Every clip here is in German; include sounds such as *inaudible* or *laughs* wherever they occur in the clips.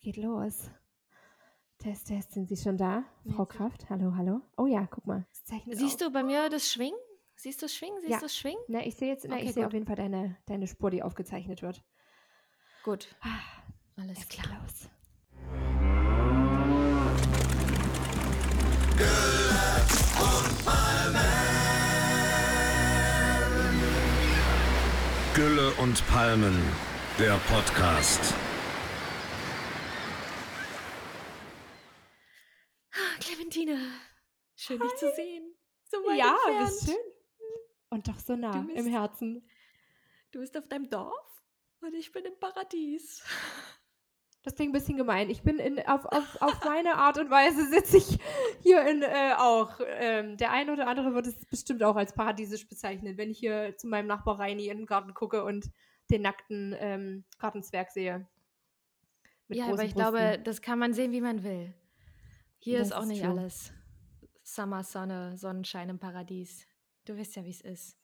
geht los. Test, Test, sind Sie schon da? Frau Sind Sie- Kraft, hallo, hallo. Oh ja, guck mal. Siehst auf. du bei mir das Schwingen? Siehst du das Schwingen? Siehst Ja. du das Schwingen? Na, ich sehe jetzt, na, Okay, ich sehe gut. auf jeden Fall deine, deine Spur, die aufgezeichnet wird. Gut, Ah, alles es geht klar. los. Gülle und Palmen, der Podcast. Ah, Clementine, schön dich zu sehen. So weit Ja, entfernt. bist schön. Und doch so nah Du im bist- Herzen. Du bist auf deinem Dorf und ich bin im Paradies. *laughs* Das klingt ein bisschen gemein. Ich bin in, auf, auf, auf meine Art und Weise sitze ich hier in äh, auch. Ähm, der eine oder andere wird es bestimmt auch als paradiesisch bezeichnen, wenn ich hier zu meinem Nachbar Reini in den Garten gucke und den nackten ähm, Gartenzwerg sehe. Ja, aber ich Brüsten. glaube, das kann man sehen, wie man will. Hier Das ist auch ist nicht true. alles Sommer, Sonne, Sonnenschein im Paradies. Du weißt ja, wie es ist.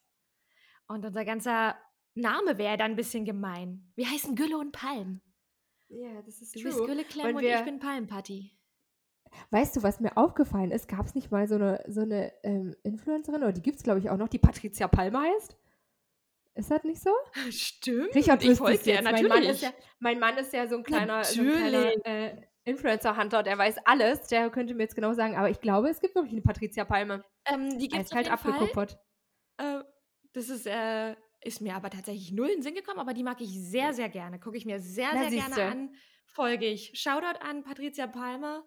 Und unser ganzer Name wäre dann ein bisschen gemein. Wir heißen Gülle und Palm. Ja, das ist Du true. bist Gülle Clem und wir- ich bin Palmpatti. Weißt du, was mir aufgefallen ist? Gab es nicht mal so eine, so eine ähm, Influencerin, oder die gibt es, glaube ich, auch noch, die Patricia Palmer heißt? Ist das nicht so? *laughs* Stimmt. Richard ich folge dir, natürlich. Mein Mann, ist ja, mein Mann ist ja so ein kleiner, so ein kleiner Natürlich. Äh, Influencer-Hunter, der weiß alles. Der könnte mir jetzt genau sagen, aber ich glaube, es gibt wirklich eine Patricia Palme. ähm, die Eiskalt jeden Fall. abgekupfert. Äh, das ist, äh, ist mir aber tatsächlich null in den Sinn gekommen, aber die mag ich sehr, sehr gerne. Gucke ich mir sehr, Na, sehr siehste. gerne an. Folge ich. Shoutout an Patricia Palmer,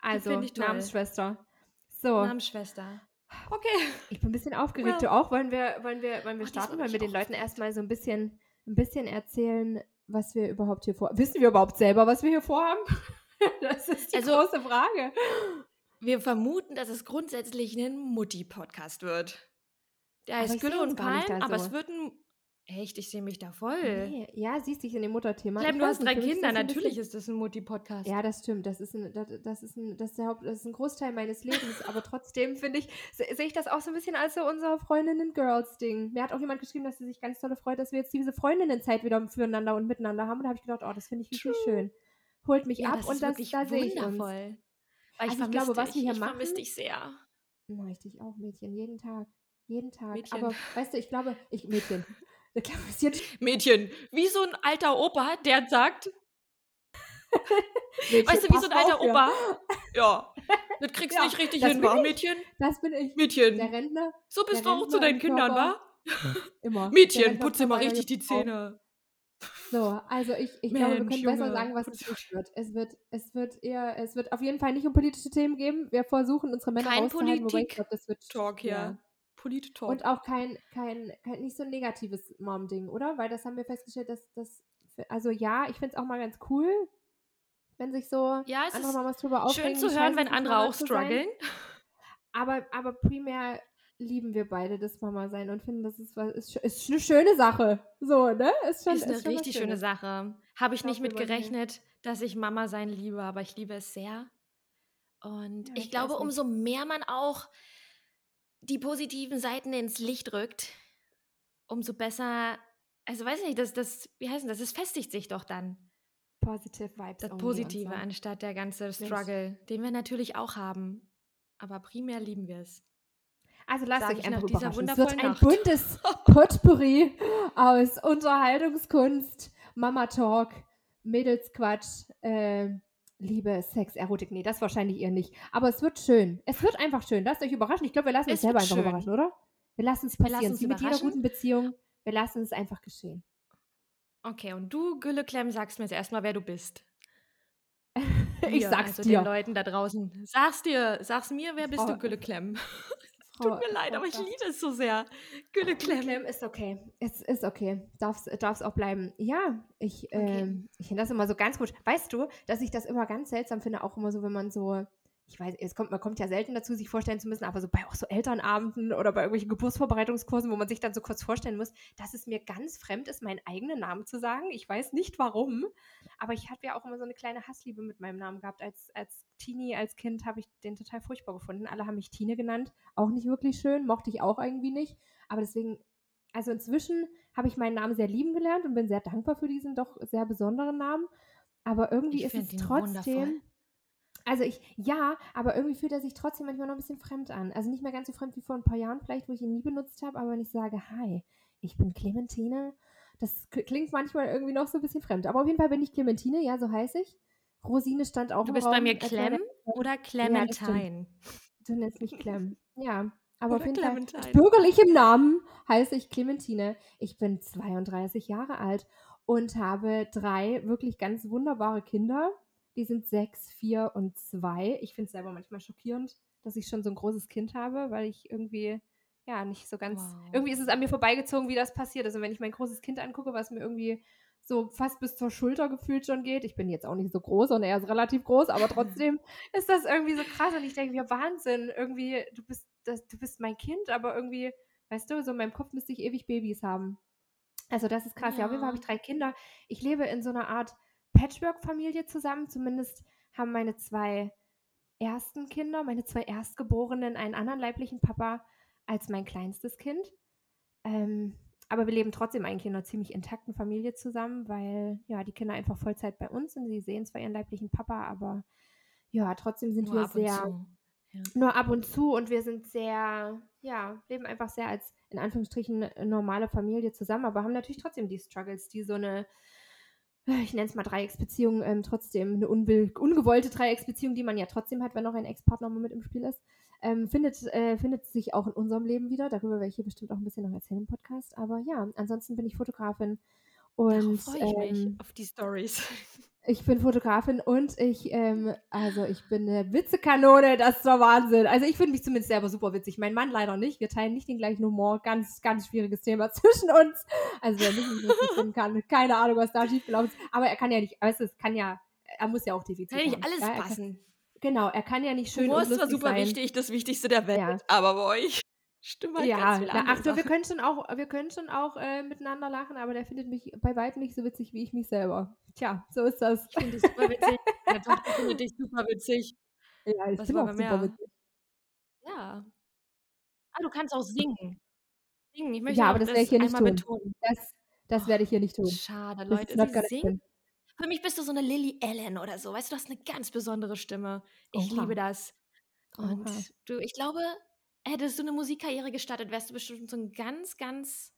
Also, ich toll. Namensschwester. So, Namensschwester. Okay. ich bin ein bisschen aufgeregt. Well. Du auch? Wollen wir, wollen wir, wollen wir diesmal starten? Wollen wir den Leuten erstmal so ein bisschen, ein bisschen erzählen, was wir überhaupt hier vorhaben? Wissen wir überhaupt selber, was wir hier vorhaben? *laughs* das ist die Also- große Frage. Wir vermuten, dass es grundsätzlich ein Mutti-Podcast wird. Der Aber heißt seh Gülle und Palm, aber so. es wird ein. Echt, ich sehe mich da voll. Nee, ja, siehst dich in dem Mutterthema. Clem, Ich du hast drei Kinder, natürlich ist das ein Mutti-Podcast. Ja, das stimmt. Das ist ein, das, das ist ein, das ist, der Haupt, das ist ein Großteil meines Lebens. aber trotzdem finde ich, se- sehe ich das auch so ein bisschen als so unser Freundinnen-Girls-Ding. Mir hat auch jemand geschrieben, dass sie sich ganz toll freut, dass wir jetzt diese Freundinnenzeit wieder füreinander und miteinander haben. Und da habe ich gedacht, oh, das finde ich wirklich True. schön. Holt mich Ja, ab und ist das, da sehe ich uns. wundervoll. Weil ich, Also ich vermisse glaube, was dich. wir hier ich vermisse machen- dich sehr. Na, ich dich auch, Mädchen, jeden Tag. Jeden Tag. Mädchen. Aber weißt du, ich glaube, ich, Mädchen. Ist *laughs* Mädchen, wie so ein alter Opa, der sagt, *laughs* Mädchen, weißt du, wie so ein alter. Opa? *laughs* Ja, das kriegst du Ja, nicht richtig hin, bin wa, ich. Mädchen? Das bin ich. Mädchen, Der Rentner, so bist du auch zu deinen Kindern, wa? immer. Mädchen, putze mal richtig die. Zähne. So, also ich, ich glaube, wir Mensch, können besser Junge, sagen, was es nicht wird. Es wird, es wird eher, es wird auf jeden Fall nicht um politische Themen gehen. Wir versuchen unsere Männer Kein rauszuhalten, wobei ich Politik- glaube, das wird Talk ja. Polit-Talk. Und auch kein, kein, kein, nicht so ein negatives Mom-Ding, oder? Weil das haben wir festgestellt, dass das, also ja, ich finde es auch mal ganz cool, wenn sich so Ja, es andere ist Mamas drüber schön aufregen. zu wie hören, wenn andere auch zu strugglen. Aber, aber primär lieben wir beide das Mama sein und finden, das ist, was, ist, ist eine schöne Sache. So, ne? Ist schon ist eine schon richtig schöne. Sache. Habe ich Ich nicht mit gerechnet, dass ich Mama sein liebe, aber ich liebe es sehr. Und Ja, ich, ich glaube, umso mehr man auch die positiven Seiten ins Licht rückt, umso besser, also weiß nicht, das, das, wie heißt das? Es festigt sich doch dann, Positive Vibes. das Positive, so. anstatt der ganze Struggle, den wir natürlich auch haben. Aber primär lieben wir es. Also lasst Sag euch einfach dieser überraschen. Es wird ein Nacht. buntes Potpourri aus Unterhaltungskunst, Mama Talk, Mädelsquatsch, äh, Liebe, Sex, Erotik. Nee, das wahrscheinlich eher nicht. Aber es wird schön. Es wird einfach schön. Lasst euch überraschen. Ich glaube, wir lassen uns Es selber wird einfach schön. überraschen, oder? Wir lassen es Wir passieren. lassen uns Wie mit jeder guten Beziehung. Wir lassen es einfach geschehen. Okay, und du, Gülle Clem, sagst mir jetzt erstmal, wer du bist. *laughs* ich Dir, sag's also dir. den Leuten da draußen. Sag's dir, sag's mir, wer bist Frau- du, Gülle Clem? Frau- *laughs* Tut mir leid, Frau aber ich liebe es so sehr. Gülle Clem. Ist okay. Es ist okay. Darf es auch bleiben. Ja, ich, Okay. ähm, ich finde das immer so ganz gut. Weißt du, dass ich das immer ganz seltsam finde, auch immer so, wenn man so, ich weiß, es kommt, man kommt ja selten dazu, sich vorstellen zu müssen, aber so bei auch so Elternabenden oder bei irgendwelchen Geburtsvorbereitungskursen, wo man sich dann so kurz vorstellen muss, dass es mir ganz fremd ist, meinen eigenen Namen zu sagen. Ich weiß nicht warum, aber ich habe ja auch immer so eine kleine Hassliebe mit meinem Namen gehabt. Als, als Teenie, als Kind habe ich den total furchtbar gefunden. Alle haben mich Tine genannt. Auch nicht wirklich schön, mochte ich auch irgendwie nicht. Aber deswegen also inzwischen habe ich meinen Namen sehr lieben gelernt und bin sehr dankbar für diesen doch sehr besonderen Namen. aber irgendwie Ich ist es ihn wundervoll. Also ich ja, aber irgendwie fühlt er sich trotzdem manchmal noch ein bisschen fremd an. Also nicht mehr ganz so fremd wie vor ein paar Jahren vielleicht, wo ich ihn nie benutzt habe, aber wenn ich sage: „Hi, ich bin Clementine“, das klingt manchmal irgendwie noch so ein bisschen fremd. Aber auf jeden Fall bin ich Clementine, ja, so heiße ich. Rosine stand auch Du im bist bei mir Clem oder ja. Clementine? Du nennst mich Clem. Ja, aber auf Oder jeden Fall mit Clementine. bürgerlichem Namen heiße ich Clementine. Ich bin 32 Jahre alt und habe 3 wirklich ganz wunderbare Kinder. Die sind 6, 4 und 2. Ich finde es selber manchmal schockierend, dass ich schon so ein großes Kind habe, weil ich irgendwie, ja, nicht so ganz Wow. irgendwie ist es an mir vorbeigezogen, wie das passiert. Und wenn ich mein großes Kind angucke, was mir irgendwie so fast bis zur Schulter gefühlt schon geht. Ich bin jetzt auch nicht so groß und er ist relativ groß, aber *laughs* trotzdem ist das irgendwie so krass und ich denke mir, Wahnsinn, irgendwie, du bist, das, du bist mein Kind, aber irgendwie, weißt du, so in meinem Kopf müsste ich ewig Babys haben. Also das ist krass. Ja, auf jeden Fall habe ich Ja. drei Kinder. Ich lebe in so einer Art Patchwork-Familie zusammen. Zumindest haben meine zwei ersten Kinder, meine zwei Erstgeborenen, einen anderen leiblichen Papa als mein kleinstes Kind. Ähm, aber wir leben trotzdem eigentlich in einer ziemlich intakten Familie zusammen, weil ja die Kinder einfach Vollzeit bei uns sind. Sie sehen zwar ihren leiblichen Papa, aber ja, trotzdem sind Nur wir sehr. Ja. nur ab und zu und wir sind sehr, ja, leben einfach sehr als in Anführungsstrichen normale Familie zusammen, aber haben natürlich trotzdem die Struggles, die so eine, ich nenne es mal Dreiecksbeziehung, ähm, trotzdem eine ungewollte Dreiecksbeziehung, die man ja trotzdem hat, wenn noch ein Ex-Partner mit im Spiel ist, ähm, findet, äh, findet sich auch in unserem Leben wieder. Darüber werde ich hier bestimmt auch ein bisschen noch erzählen im Podcast. Aber ja, ansonsten bin ich Fotografin und freue ich mich, ähm, auf die Stories. *laughs* ich bin Fotografin und ich, ähm, also ich bin eine Witzekanone, das ist der Wahnsinn. Also ich finde mich zumindest selber super witzig. Mein Mann leider nicht. Wir teilen nicht den gleichen Humor. Ganz, ganz schwieriges Thema *laughs* zwischen uns. Also wer nicht lustig finden kann, keine Ahnung, was da schiefgelaufen ist. Aber er kann ja nicht, weißt du, es kann ja, er muss ja auch Defizite Kann nicht alles ja, er kann, passen. genau, er kann ja nicht schön Humor und ist zwar super sein. wichtig, das Wichtigste der Welt, Ja. aber bei euch stimmt halt Ja, ganz viel na, andere ach so, wir können schon *laughs* auch, wir können schon auch äh, miteinander lachen, aber der findet mich bei weitem nicht so witzig wie ich mich selber. Tja, so ist das. Ich finde dich super witzig. *laughs* Meine Tochter findet dich super witzig. Ja, ich Was bin auch super mehr? witzig. Ja. Ah, du kannst auch singen. Singen. Ich möchte Ja, aber das werde ich hier nicht einmal tun. betonen. Das, das werde ich hier nicht tun. Schade, Leute. Sie happen. Für mich bist du so eine Lily Allen oder so. Weißt du, du hast eine ganz besondere Stimme. Ich liebe Oha. das. Und Oha. du, ich glaube, hättest du eine Musikkarriere gestartet, wärst du bestimmt so ein ganz, ganz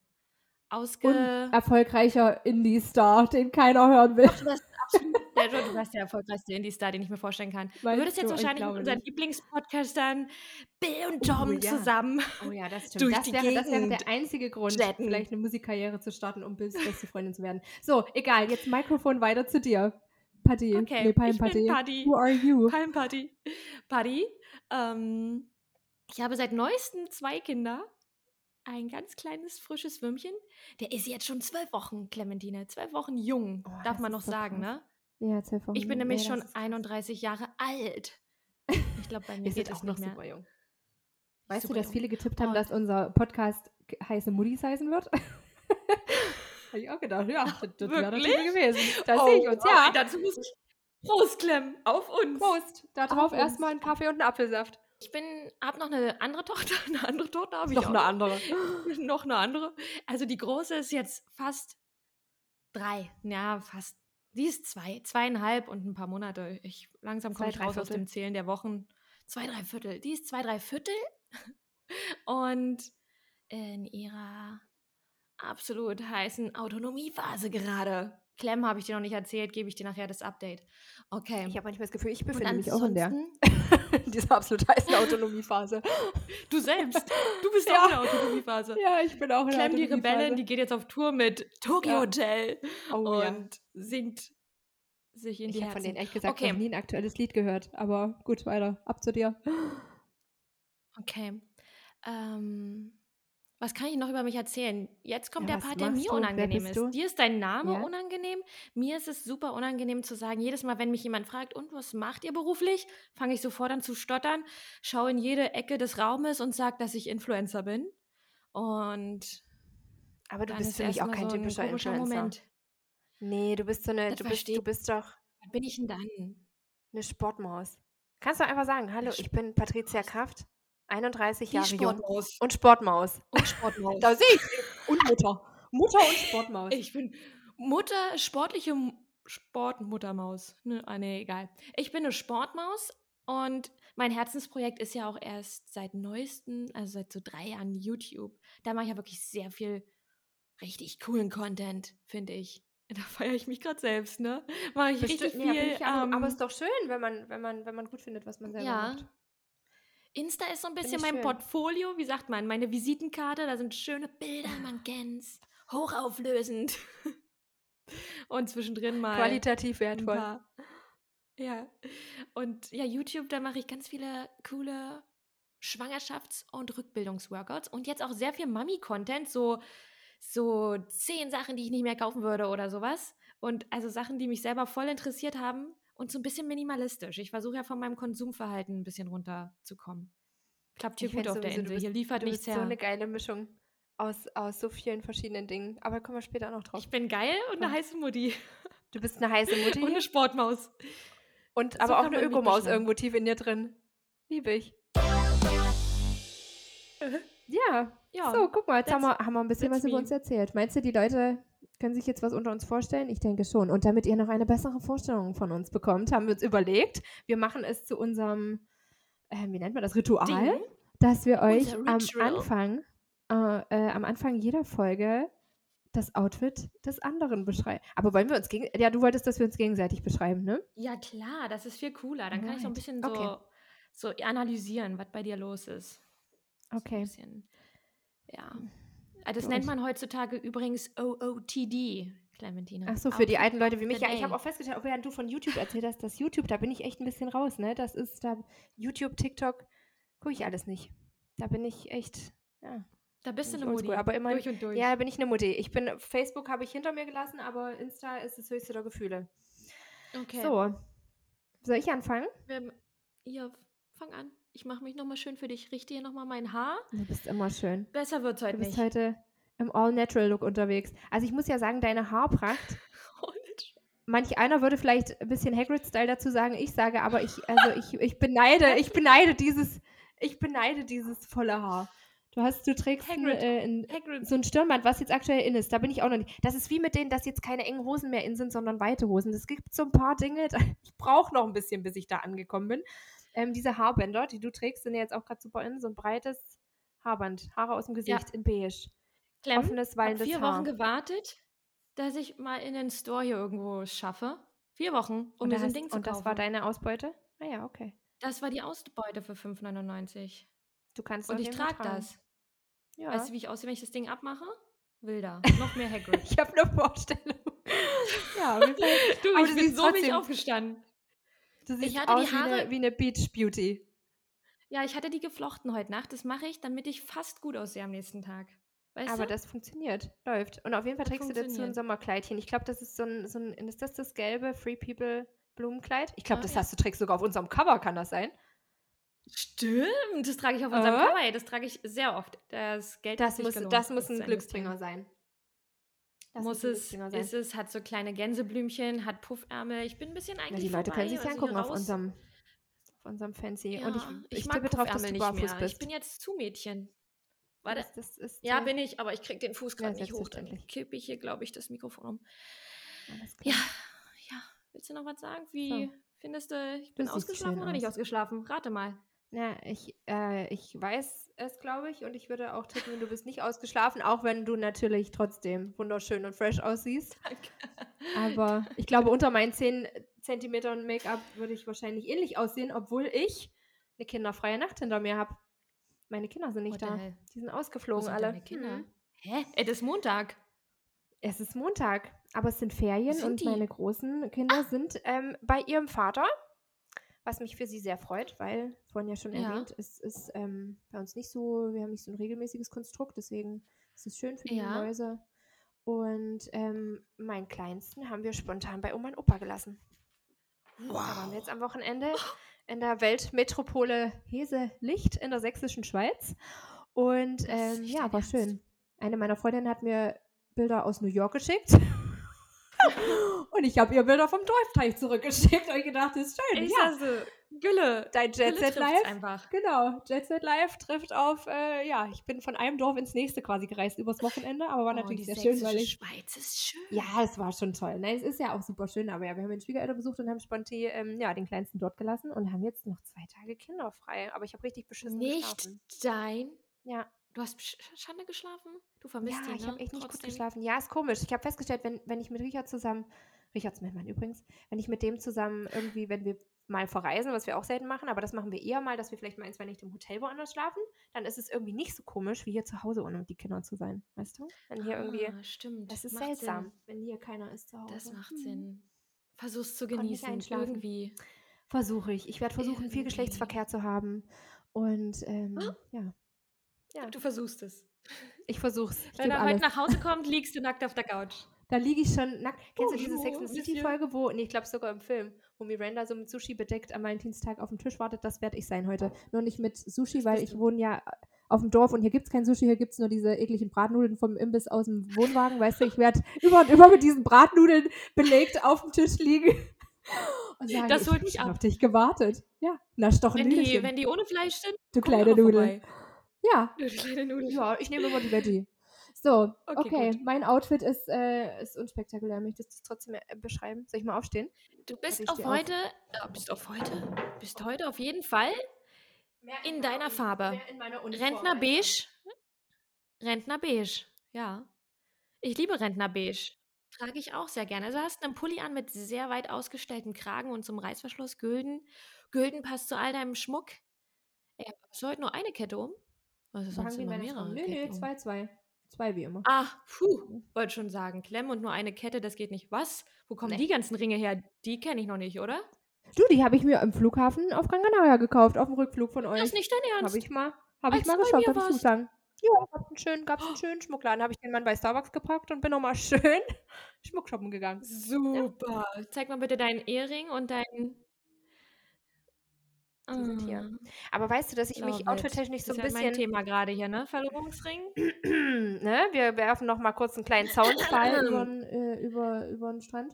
ausge. Unerfolgreicher Indie-Star, den keiner hören will. Doch, du. Ja, du, du wärst der erfolgreichste Indie-Star, den ich mir vorstellen kann. Du Meinst würdest jetzt du? Ich wahrscheinlich mit unseren. Lieblingspodcastern Bill und Oh Tom ja. zusammen Oh ja, das stimmt. durch Das die wäre, das wäre der einzige Grund, jetten. vielleicht eine Musikkarriere zu starten, um Bills beste Freundin zu werden. So, egal, jetzt Mikrofon weiter zu dir. Patty. Okay, Nee, Palm ich bin. Paddy. Who are you? Palmparty. Paddy. Ähm, ich habe seit neuestem zwei Kinder. Ein ganz kleines, frisches Würmchen. Der ist jetzt schon zwölf Wochen, Clementine. Zwölf Wochen jung, Oh, darf man noch so sagen, krass. ne? Ja, zwölf Wochen Ich bin jung. nämlich Nee, schon das ist krass. 31 Jahre alt. Ich glaube, bei *laughs* mir geht auch noch nicht mehr. super jung. Weißt Super du, dass jung. viele getippt haben, Und- dass unser Podcast heiße Muddies heißen wird? *laughs* Habe ich auch gedacht, ja, das, das wäre? Titel gewesen. Da Oh, sehe ich uns, wow, ja. Dazu muss ich Prost klemmen. Auf uns. Prost. Da drauf uns. erstmal einen Kaffee und einen Apfelsaft. Ich bin, hab noch eine andere Tochter. *laughs* Eine andere Tochter habe ich Noch auch eine andere. *laughs* noch eine andere. Also die große ist jetzt fast drei. Ja, fast. Die ist zwei, zweieinhalb und ein paar Monate. Ich langsam komme ich raus drei aus Viertel. dem Zählen der Wochen. Zwei, drei Viertel. Die ist zwei, drei Viertel *laughs* und in ihrer absolut heißen Autonomiephase gerade. Clem habe ich dir noch nicht erzählt, gebe ich dir nachher das Update. Okay. Ich habe manchmal das Gefühl, ich befinde mich auch in der *laughs* in dieser absolut heißen Autonomiephase. Du selbst. Du bist *laughs* Ja. auch in der Autonomiephase. Ja, ich bin auch in der Clem die Autonomiephase. Rebellin, die geht jetzt auf Tour mit Tokyo Ja. Hotel Oh ja. und singt sich in die Ich habe von denen ehrlich gesagt Okay. noch nie ein aktuelles Lied gehört. Aber gut, weiter. Ab zu dir. Okay. Ähm, was kann ich noch über mich erzählen? Jetzt kommt Ja, der Part, der mir du? Unangenehm ist. du? Dir ist dein Name Ja. unangenehm. Mir ist es super unangenehm zu sagen, jedes Mal, wenn mich jemand fragt, und was macht ihr beruflich, fange ich sofort an zu stottern, schaue in jede Ecke des Raumes und sage, dass ich Influencer bin. Und Aber du bist ist für mich auch kein so typischer Influencer. Moment. Nee, du bist so eine, Das du bist, du bist doch Was bin ich denn dann? eine Sportmaus. Kannst du einfach sagen, hallo, ich bin Patricia Kraft, 31 Die Jahre jung Sportmaus. und Sportmaus. *laughs* Und Sportmaus. Da sehe ich. Und Mutter. Mutter und Sportmaus. Ich bin Mutter, sportliche Sportmuttermaus. Ne, ah, nee, egal. Ich bin eine Sportmaus und mein Herzensprojekt ist ja auch erst seit neuestem, also seit so drei Jahren YouTube. Da mache ich ja wirklich sehr viel richtig coolen Content, finde ich. Da feiere ich mich gerade selbst, ne? Mache ich Bestimmt, richtig ja, viel. aber, ähm, aber ist doch schön, wenn man, wenn man, wenn man gut findet, was man selber Ja. macht. Insta ist so ein bisschen mein schön. Portfolio, wie sagt man, meine Visitenkarte, da sind schöne Bilder, man kennt's. Hochauflösend. *laughs* Und zwischendrin mal Qualitativ wertvoll. Ja. Und ja, YouTube, da mache ich ganz viele coole Schwangerschafts- und Rückbildungsworkouts und jetzt auch sehr viel Mami-Content, so, so zehn Sachen, die ich nicht mehr kaufen würde oder sowas. Und also Sachen, die mich selber voll interessiert haben und so ein bisschen minimalistisch. Ich versuche ja von meinem Konsumverhalten ein bisschen runterzukommen. Klappt hier Ich gut auf der Insel. bist- Hier liefert nichts bist so her. eine geile Mischung aus, aus so vielen verschiedenen Dingen. Aber kommen wir später noch drauf. Ich bin geil und eine Ja. heiße Mutti. Du bist eine heiße *laughs* Mutti Und eine Sportmaus. und so aber auch eine Ökomaus irgendwo tief in dir drin. Liebe ich. Ja, Ja. so, guck mal, jetzt haben wir, haben wir ein bisschen was über uns erzählt. Meinst du, die Leute können sich jetzt was unter uns vorstellen? Ich denke schon. Und damit ihr noch eine bessere Vorstellung von uns bekommt, haben wir uns überlegt, wir machen es zu unserem, äh, wie nennt man das, Ritual, Ding. dass wir euch am. Anfang, äh, äh, am Anfang jeder Folge das Outfit des anderen beschreiben. Aber wollen wir uns gegen, ja, du wolltest, dass wir uns gegenseitig beschreiben, ne? Ja, klar, das ist viel cooler. Dann kann ich so ein bisschen so, Okay. so analysieren, was bei dir los ist. So Okay. bisschen. Ja. Ah, Das nennt man heutzutage übrigens OOTD, Clementine. Ach so, für die alten Leute wie mich. Ja, ich habe auch festgestellt, auch während du von YouTube erzählt hast, dass YouTube, da bin ich echt ein bisschen raus, ne? Das ist da YouTube, TikTok, gucke ich alles nicht. Da bin ich echt, ja. Da bist du eine Mutti. aber immerhin- durch und durch. Ja, da bin ich eine Mutti. Ich bin, Facebook habe ich hinter mir gelassen, aber Insta ist das höchste der Gefühle. okay. So, soll ich anfangen? Ja, fang an. Ich mache mich nochmal schön für dich. Richte hier nochmal mein Haar. Du bist immer schön. Besser wird's heute Du bist nicht. heute im All-Natural-Look unterwegs. Also ich muss ja sagen, deine Haarpracht, *laughs* manch einer würde vielleicht ein bisschen Hagrid-Style dazu sagen, ich sage aber, ich, also ich, ich beneide, ich beneide dieses, ich beneide dieses volle Haar. Du hast, du trägst ein, Hagrid. äh, ein, so ein Stirnband, was jetzt aktuell in ist. Da bin ich auch noch nicht. Das ist wie mit denen, dass jetzt keine engen Hosen mehr in sind, sondern weite Hosen. Es gibt so ein paar Dinge, da, *laughs* ich brauche noch ein bisschen, bis ich da angekommen bin. Ähm, diese Haarbänder, die du trägst, sind ja jetzt auch gerade super in. So ein breites Haarband. Haare aus dem Gesicht in beige. Clem, Offenes, wallendes vier Haar. Wochen gewartet, dass ich mal in den Store hier irgendwo schaffe. Vier Wochen, um und mir so ein Ding zu und kaufen. das war deine Ausbeute? Ah ja, okay. Das war die Ausbeute für 5,99. Du kannst Und ich trage das. Ja. Weißt du, wie ich aussehe, wenn ich das Ding abmache? Wilder. *laughs* Noch mehr Hagrid. ich habe eine Vorstellung. *laughs* ja, du, ich bin so nicht aufgestanden. Du siehst hatte die aus wie, eine, Haare- wie eine Beach Beauty. Ja, ich hatte die geflochten heute Nacht. Das mache ich, damit ich fast gut aussehe am nächsten Tag. Weißt Aber du? das funktioniert, läuft. Und auf jeden Fall Das trägst du dazu ein. Sommerkleidchen. Ich glaube, das ist so ein, so ein, ist das das gelbe Free People Blumenkleid? Ich glaube, Ah, das ja. hast du trägst sogar auf unserem Cover, kann das sein? Stimmt, das trage ich auf unserem Äh? Cover. Das trage ich sehr oft. Das Geld Das muss, das muss ein Glücksbringer sein. Das muss es, ist es, hat so kleine Gänseblümchen, hat Puffärmel. Ich bin ein bisschen Na, eigentlich die Leute können vorbei, sich also angucken auf unserem, auf unserem Fancy. Ja, Und ich, ich, mag tippe drauf, dass du nicht barfuß mehr. bist. Ich bin jetzt zu Mädchen. Warte. Das, das ist Ja, bin ich, aber ich krieg den Fuß Ja, gerade nicht hoch. Dann kippe ich hier, glaube ich, das Mikrofon um. Ja, ja. Willst du noch was sagen? Wie findest du, ich bin ausgeschlafen oder nicht aus. ausgeschlafen? Rate mal. Na, ich, äh, ich weiß es, glaube ich, und ich würde auch tippen, du bist nicht ausgeschlafen, auch wenn du natürlich trotzdem wunderschön und fresh aussiehst. Danke. Aber ich glaube, unter meinen 10 Zentimetern Make-up würde ich wahrscheinlich ähnlich aussehen, obwohl ich eine kinderfreie Nacht hinter mir habe. Meine Kinder sind nicht What da. Die sind ausgeflogen sind alle. Kinder? Hm. Hä? Das ist Montag. Es ist Montag, aber es sind Ferien sind und die? Ah. meine großen Kinder sind ähm, bei ihrem Vater, was mich für sie sehr freut, weil, vorhin ja schon Ja. erwähnt, es ist ähm, bei uns nicht so, wir haben nicht so ein regelmäßiges Konstrukt, deswegen ist es schön für die Ja. Mäuse. Und ähm, meinen Kleinsten haben wir spontan bei Oma und Opa gelassen. Da waren wir jetzt am Wochenende in der Weltmetropole Heselicht in der sächsischen Schweiz. Und ähm, ja, war schön. Eine meiner Freundinnen hat mir Bilder aus New York geschickt. Und ich habe ihr Bilder vom Dorfteich zurückgeschickt und ich gedacht, das ist schön. Ich ja. sag so, Gülle. Dein Jet Set Live. einfach. Genau, Jet Set Live trifft auf, äh, ja, ich bin von einem Dorf ins nächste quasi gereist übers Wochenende, aber war Oh, natürlich sehr schön, weil ich. Schweiz ist schön. Ja, es war schon toll. Nein, es ist ja auch super schön, aber ja, wir haben den Schwiegereltern besucht und haben spontan ähm, ja, den Kleinsten dort gelassen und haben jetzt noch zwei Tage kinderfrei. Aber ich habe richtig beschissen Nicht geschlafen. dein. Ja, Du hast Sch- Schande geschlafen? Du vermisst ja ihn, ich ne? habe echt nicht gut Trotzdem. geschlafen. Ja, ist komisch. Ich habe festgestellt, wenn, wenn ich mit Richard zusammen, Richard Smellmann übrigens, wenn ich mit dem zusammen irgendwie, wenn wir mal verreisen, was wir auch selten machen, aber das machen wir eher mal, dass wir vielleicht mal ein, zwei Nächte im Hotel woanders schlafen, dann ist es irgendwie nicht so komisch, wie hier zu Hause ohne die Kinder zu sein. Weißt du? Wenn hier irgendwie, Ah, stimmt. das ist Macht seltsam, Sinn. wenn hier keiner ist zu Hause. Das macht Mhm. Sinn. Versuch's zu genießen. Irgendwie. Versuche ich. Ich werde versuchen, viel Irgendwie. Geschlechtsverkehr zu haben. Und ähm, Ah. ja, Ja. Du versuchst es. ich versuche es. Wenn er heute nach Hause kommt, liegst du nackt auf der Couch. Da liege ich schon nackt. Kennst du diese Sex and City. Folge, wo, nee, ich glaube sogar im Film, wo Miranda so mit Sushi bedeckt am Valentinstag auf dem Tisch wartet? Das werde ich sein heute. Nur nicht mit Sushi, weil ich wohne ja auf dem Dorf und hier gibt es kein Sushi, hier gibt es nur diese ekligen Bratnudeln vom Imbiss aus dem Wohnwagen. Weißt du, ich werde *laughs* über und über mit diesen Bratnudeln belegt auf dem Tisch liegen. *laughs* Und sagen, Das ich holt mich ab. auf dich gewartet. Ja, na doch Wenn die, wenn die ohne Fleisch sind, Du ich kleine Nudel. Ja, Du kleine Nudel. ja, ich nehme immer die Veggie. So, okay, Okay, mein Outfit ist, äh, ist unspektakulär. Möchtest du es trotzdem äh, beschreiben? Soll ich mal aufstehen? Du bist auf steh auf. heute, äh, bist auf heute, bist heute auf jeden Fall In deiner Farbe. Rentner beige. Rentner beige, ja. Ich liebe Rentner beige. Trage ich auch sehr gerne. Also hast einen Pulli an mit sehr weit ausgestelltem Kragen und zum Reißverschluss Gülden. Gülden passt zu all deinem Schmuck. Hast du heute nur eine Kette um? Was ist sonst immer mehrere Nö, nö, zwei, zwei. Zwei wie immer. Ah, puh, wollte schon sagen. Klemmen und nur eine Kette, das geht nicht. Was? Wo kommen Nee. die ganzen Ringe her? Die kenne ich noch nicht, oder? Du, die habe ich mir im Flughafen auf Gran Canaria gekauft, auf dem Rückflug von Das euch. ist nicht dein Ernst. Habe ich mal, habe ich mal geschaut, darf ich sagen. Ja, gab's einen schönen, gab's einen schönen Schmuckladen. Habe ich den Mann bei Starbucks gepackt und bin nochmal *laughs* schön Schmuck shoppen gegangen. Super. Zeig mal bitte deinen Ehering und dein. Die sind hier. Aber weißt du, dass ich mich love it. outfittechnisch so Das ein ist ja mein bisschen Thema gerade hier, ne? Verlobungsring. *clears throat* ne, wir werfen noch mal kurz einen kleinen Soundfall *clears throat* über, äh, über, über den Strand.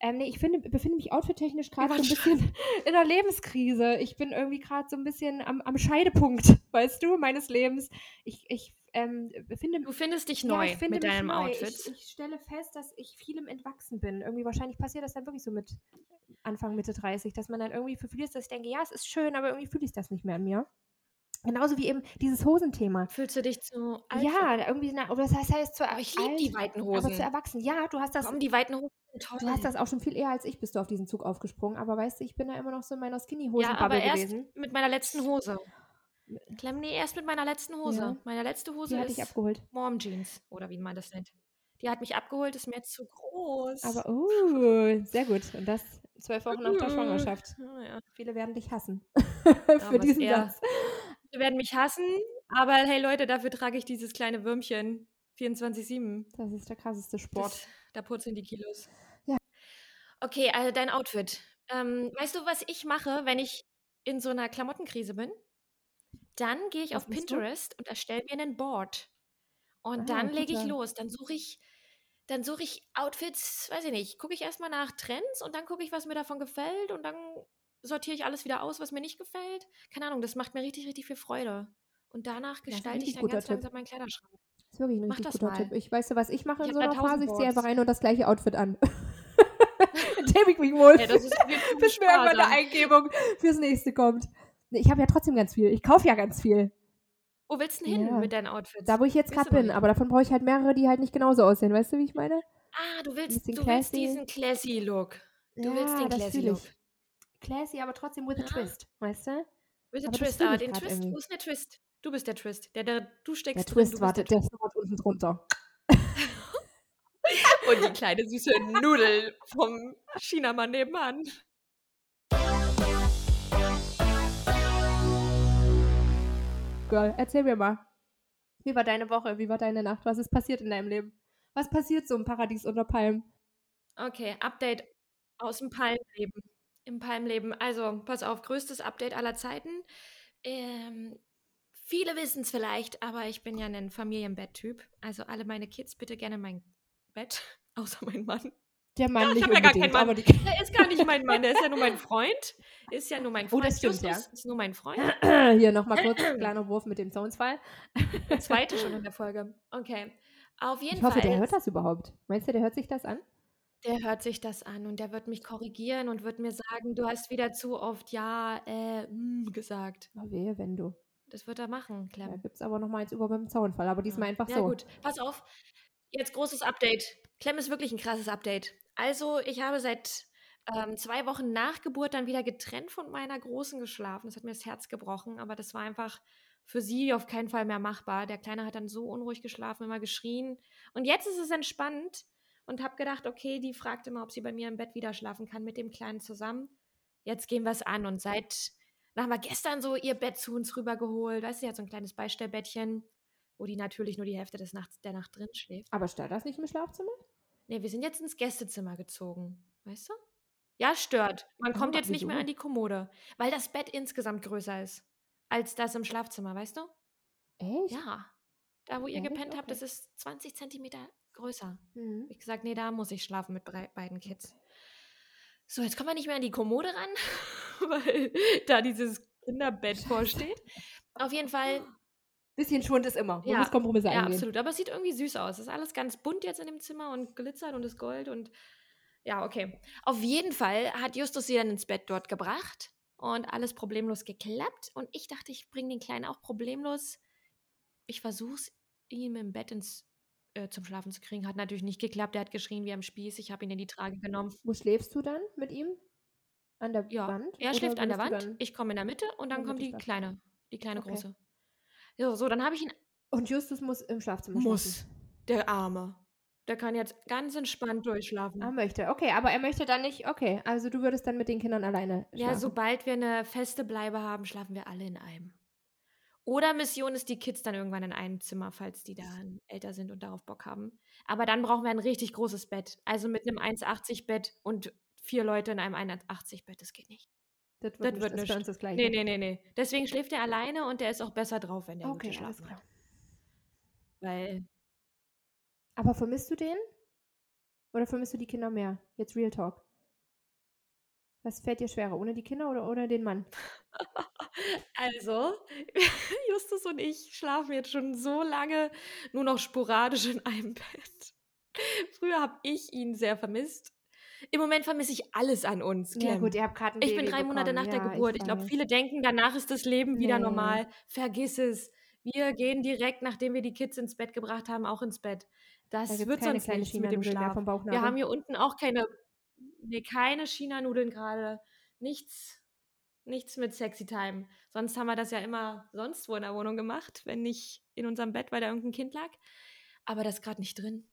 Ähm, nee, ich finde, befinde mich outfittechnisch gerade so ein bisschen *laughs* *laughs* in einer Lebenskrise. Ich bin irgendwie gerade so ein bisschen am, am Scheidepunkt, *laughs* weißt du, meines Lebens. Ich, ich ähm, befinde Du findest dich ja, neu ich finde mit deinem neu. Outfit. Ich, ich stelle fest, dass ich vielem entwachsen bin. Irgendwie wahrscheinlich passiert das dann wirklich so mit Anfang, Mitte 30, dass man dann irgendwie vieles, dass ich denke, ja, es ist schön, aber irgendwie fühle ich das nicht mehr in mir. Genauso wie eben dieses Hosenthema. Fühlst du dich zu alt? Ja, irgendwie, na, oder das heißt, zu Aber ich liebe die weiten aber zu Hosen. erwachsen. Ja, du hast das, Komm, die weiten Hosen toll. du hast das auch schon viel eher als ich bist du auf diesen Zug aufgesprungen. Aber weißt du, ich bin da immer noch so in meiner ja, Skinny-Hosen-Bubble aber erst gewesen. mit meiner letzten Hose. Klemm, nee, erst mit meiner letzten Hose. Ja. Meine letzte Hose Die hatte ich ist abgeholt. Mom Jeans oder wie man das nennt. Die hat mich abgeholt, ist mir zu groß. Aber, oh, *laughs* sehr gut. Und das zwölf Wochen nach der Schwangerschaft. *laughs* ja. Viele werden dich hassen *laughs* für diesen eher. Satz. Die werden mich hassen, aber hey Leute, dafür trage ich dieses kleine Würmchen 24-7. Das ist der krasseste Sport. Das- Da purzeln die Kilos. Ja. Okay, also dein Outfit. Ähm, weißt du, was ich mache, wenn ich in so einer Klamottenkrise bin? Dann gehe ich Was auf machst du? Pinterest und erstelle mir einen Board. Und Ah, dann lege ich los. Dann suche ich, dann suche ich Outfits, weiß ich nicht, gucke ich erstmal nach Trends und dann gucke ich, was mir davon gefällt und dann sortiere ich alles wieder aus, was mir nicht gefällt. Keine Ahnung, das macht mir richtig, richtig viel Freude. Und danach ein gestalte ich dann ganz Tipp. langsam meinen Kleiderschrank. Das ist wirklich ein Mach richtig das guter mal. Tipp. Ich weiß ja, was ich mache Ich in so einer Phase. Ich ziehe einfach rein und das gleiche Outfit an. *laughs* Indem ich mich wohl Ja, das ist bis mir irgendwann eine. Eingebung fürs nächste kommt. Ich habe ja trotzdem ganz viel. Ich kaufe ja ganz viel. Wo willst du denn hin Ja. mit deinen Outfits? Da, wo ich jetzt Willst gerade bin. Aber davon brauche ich halt mehrere, die halt nicht genauso aussehen. Weißt du, wie ich meine? ah, du willst, du willst diesen classy Look. Du willst Ja, den das classy aber trotzdem with a Ja. twist. Weißt du? With a Aber Twist, aber den Twist, irgendwie. wo ist der Twist? Du bist der Twist. Der, der, du steckst Der drin, Twist du bist wartet, der der schlummert unten drunter. *laughs* Und die kleine süße Nudel vom Chinamann nebenan. Girl, erzähl mir mal. Wie war deine Woche? Wie war deine Nacht? Was ist passiert in deinem Leben? Was passiert so im Paradies unter Palmen? Okay, Update aus dem Palmleben. Im Palmleben. Also, pass auf, größtes Update aller Zeiten. Ähm, viele wissen es vielleicht, aber ich bin ja ein Familienbett-Typ. Also alle meine Kids bitte gerne in mein Bett, *laughs* außer mein Mann. Der Mann Ich nicht ja gar keinen Mann. die Der ist gar nicht mein Mann, der ist ja nur mein *laughs* Freund. Ist ja nur mein Oh, Freund. das stimmt, ja. Justus ist nur mein Freund. *clears throat* Hier nochmal kurz, kleiner Wurf mit dem Soundsfall. Der zweite schon in der *laughs* Folge. Okay. Auf jeden Ich hoffe, Fall. der hört das überhaupt. Meinst du, der hört sich das an? Der hört sich das an und der wird mich korrigieren und wird mir sagen, du hast wieder zu oft ja, äh, mm, gesagt. Oh, wehe, wenn du. Das wird er machen, Clem. Da gibt es aber nochmal eins über beim Zaunfall, aber diesmal einfach ja, so. gut. Pass auf. Jetzt großes Update. Clem ist wirklich ein krasses Update. Also, ich habe seit ähm, zwei Wochen nach Geburt dann wieder getrennt von meiner Großen geschlafen. Das hat mir das Herz gebrochen, aber das war einfach für sie auf keinen Fall mehr machbar. Der Kleine hat dann so unruhig geschlafen, immer geschrien. Und jetzt ist es entspannt und habe gedacht, okay, die fragt immer, ob sie bei mir im Bett wieder schlafen kann mit dem Kleinen zusammen. Jetzt gehen wir es an und seit, dann haben wir gestern so ihr Bett zu uns rübergeholt. Weißt du, sie hat so ein kleines Beistellbettchen, wo die natürlich nur die Hälfte des Nachts, der Nacht drin schläft. Aber stört das nicht im Schlafzimmer? Nee, wir sind jetzt ins Gästezimmer gezogen. Weißt du? Ja, stört. Man kommt Ah, jetzt nicht mehr an die Kommode, weil das Bett insgesamt größer ist als das im Schlafzimmer, weißt du? Echt? Ja. Da, wo ihr Echt? gepennt habt, Okay. das ist 20 Zentimeter größer. Mhm. Ich gesagt, nee, da muss ich schlafen mit beiden Kids. So, jetzt kommen wir nicht mehr an die Kommode ran, *laughs* weil da dieses Kinderbett vorsteht. Auf jeden Fall, Bisschen Schwund ist immer. Man Ja, muss Kompromisse ja, eingehen. absolut. Aber es sieht irgendwie süß aus. Es ist alles ganz bunt jetzt in dem Zimmer und glitzert und ist Gold und ja, okay. Auf jeden Fall hat Justus sie dann ins Bett dort gebracht und alles problemlos geklappt. Und ich dachte, ich bringe den Kleinen auch problemlos. Ich versuche es, ihm im Bett ins, äh, zum Schlafen zu kriegen. Hat natürlich nicht geklappt. Er hat geschrien wie am Spieß. Ich habe ihn in die Trage genommen. Wo schläfst du dann mit ihm? An der Ja, Wand? er schläft an der Wand. Ich komme in der Mitte und dann kommt die. Kleine. Die kleine Okay. Große. So, so dann habe ich ihn Und Justus muss im Schlafzimmer Muss. schlafen. Der Arme. Der kann jetzt ganz entspannt durchschlafen. Er möchte. Okay, aber er möchte dann nicht. Okay, also du würdest dann mit den Kindern alleine schlafen. ja, sobald wir eine feste Bleibe haben, schlafen wir alle in einem. Oder Mission ist die Kids dann irgendwann in einem Zimmer, falls die dann älter sind und darauf Bock haben. Aber dann brauchen wir ein richtig großes Bett. Also mit einem 1,80 Bett und vier Leute in einem 1,80 Bett. Das geht nicht. Das das wird, nicht, wird das ist bei nicht. uns das Gleiche. Nee, nee, nee, nee. Deswegen schläft er alleine und der ist auch besser drauf, wenn der Okay, gut alles geschlafen klar. hat. Weil Aber vermisst du den? Oder vermisst du die Kinder mehr? Jetzt Real Talk. Was fällt dir schwerer, ohne die Kinder oder ohne den Mann? *laughs* Also, *laughs* Justus und ich schlafen jetzt schon so lange nur noch sporadisch in einem Bett. Früher habe ich ihn sehr vermisst. Im Moment vermisse ich alles an uns. Ja gut, ihr habt gerade ein ich Baby bin drei Monate bekommen. nach der ja, Geburt. Ich, glaube, weiß. viele denken, danach ist das Leben wieder Nee. normal. Vergiss es. Wir gehen direkt, nachdem wir die Kids ins Bett gebracht haben, auch ins Bett. Das Da wird sonst nichts mit dem Schlaf. vom Wir haben hier unten auch keine, nee, keine China-Nudeln gerade. Nichts, nichts mit Sexy Time. Sonst haben wir das ja immer sonst wo in der Wohnung gemacht, wenn nicht in unserem Bett, weil da irgendein Kind lag. Aber das ist gerade nicht drin.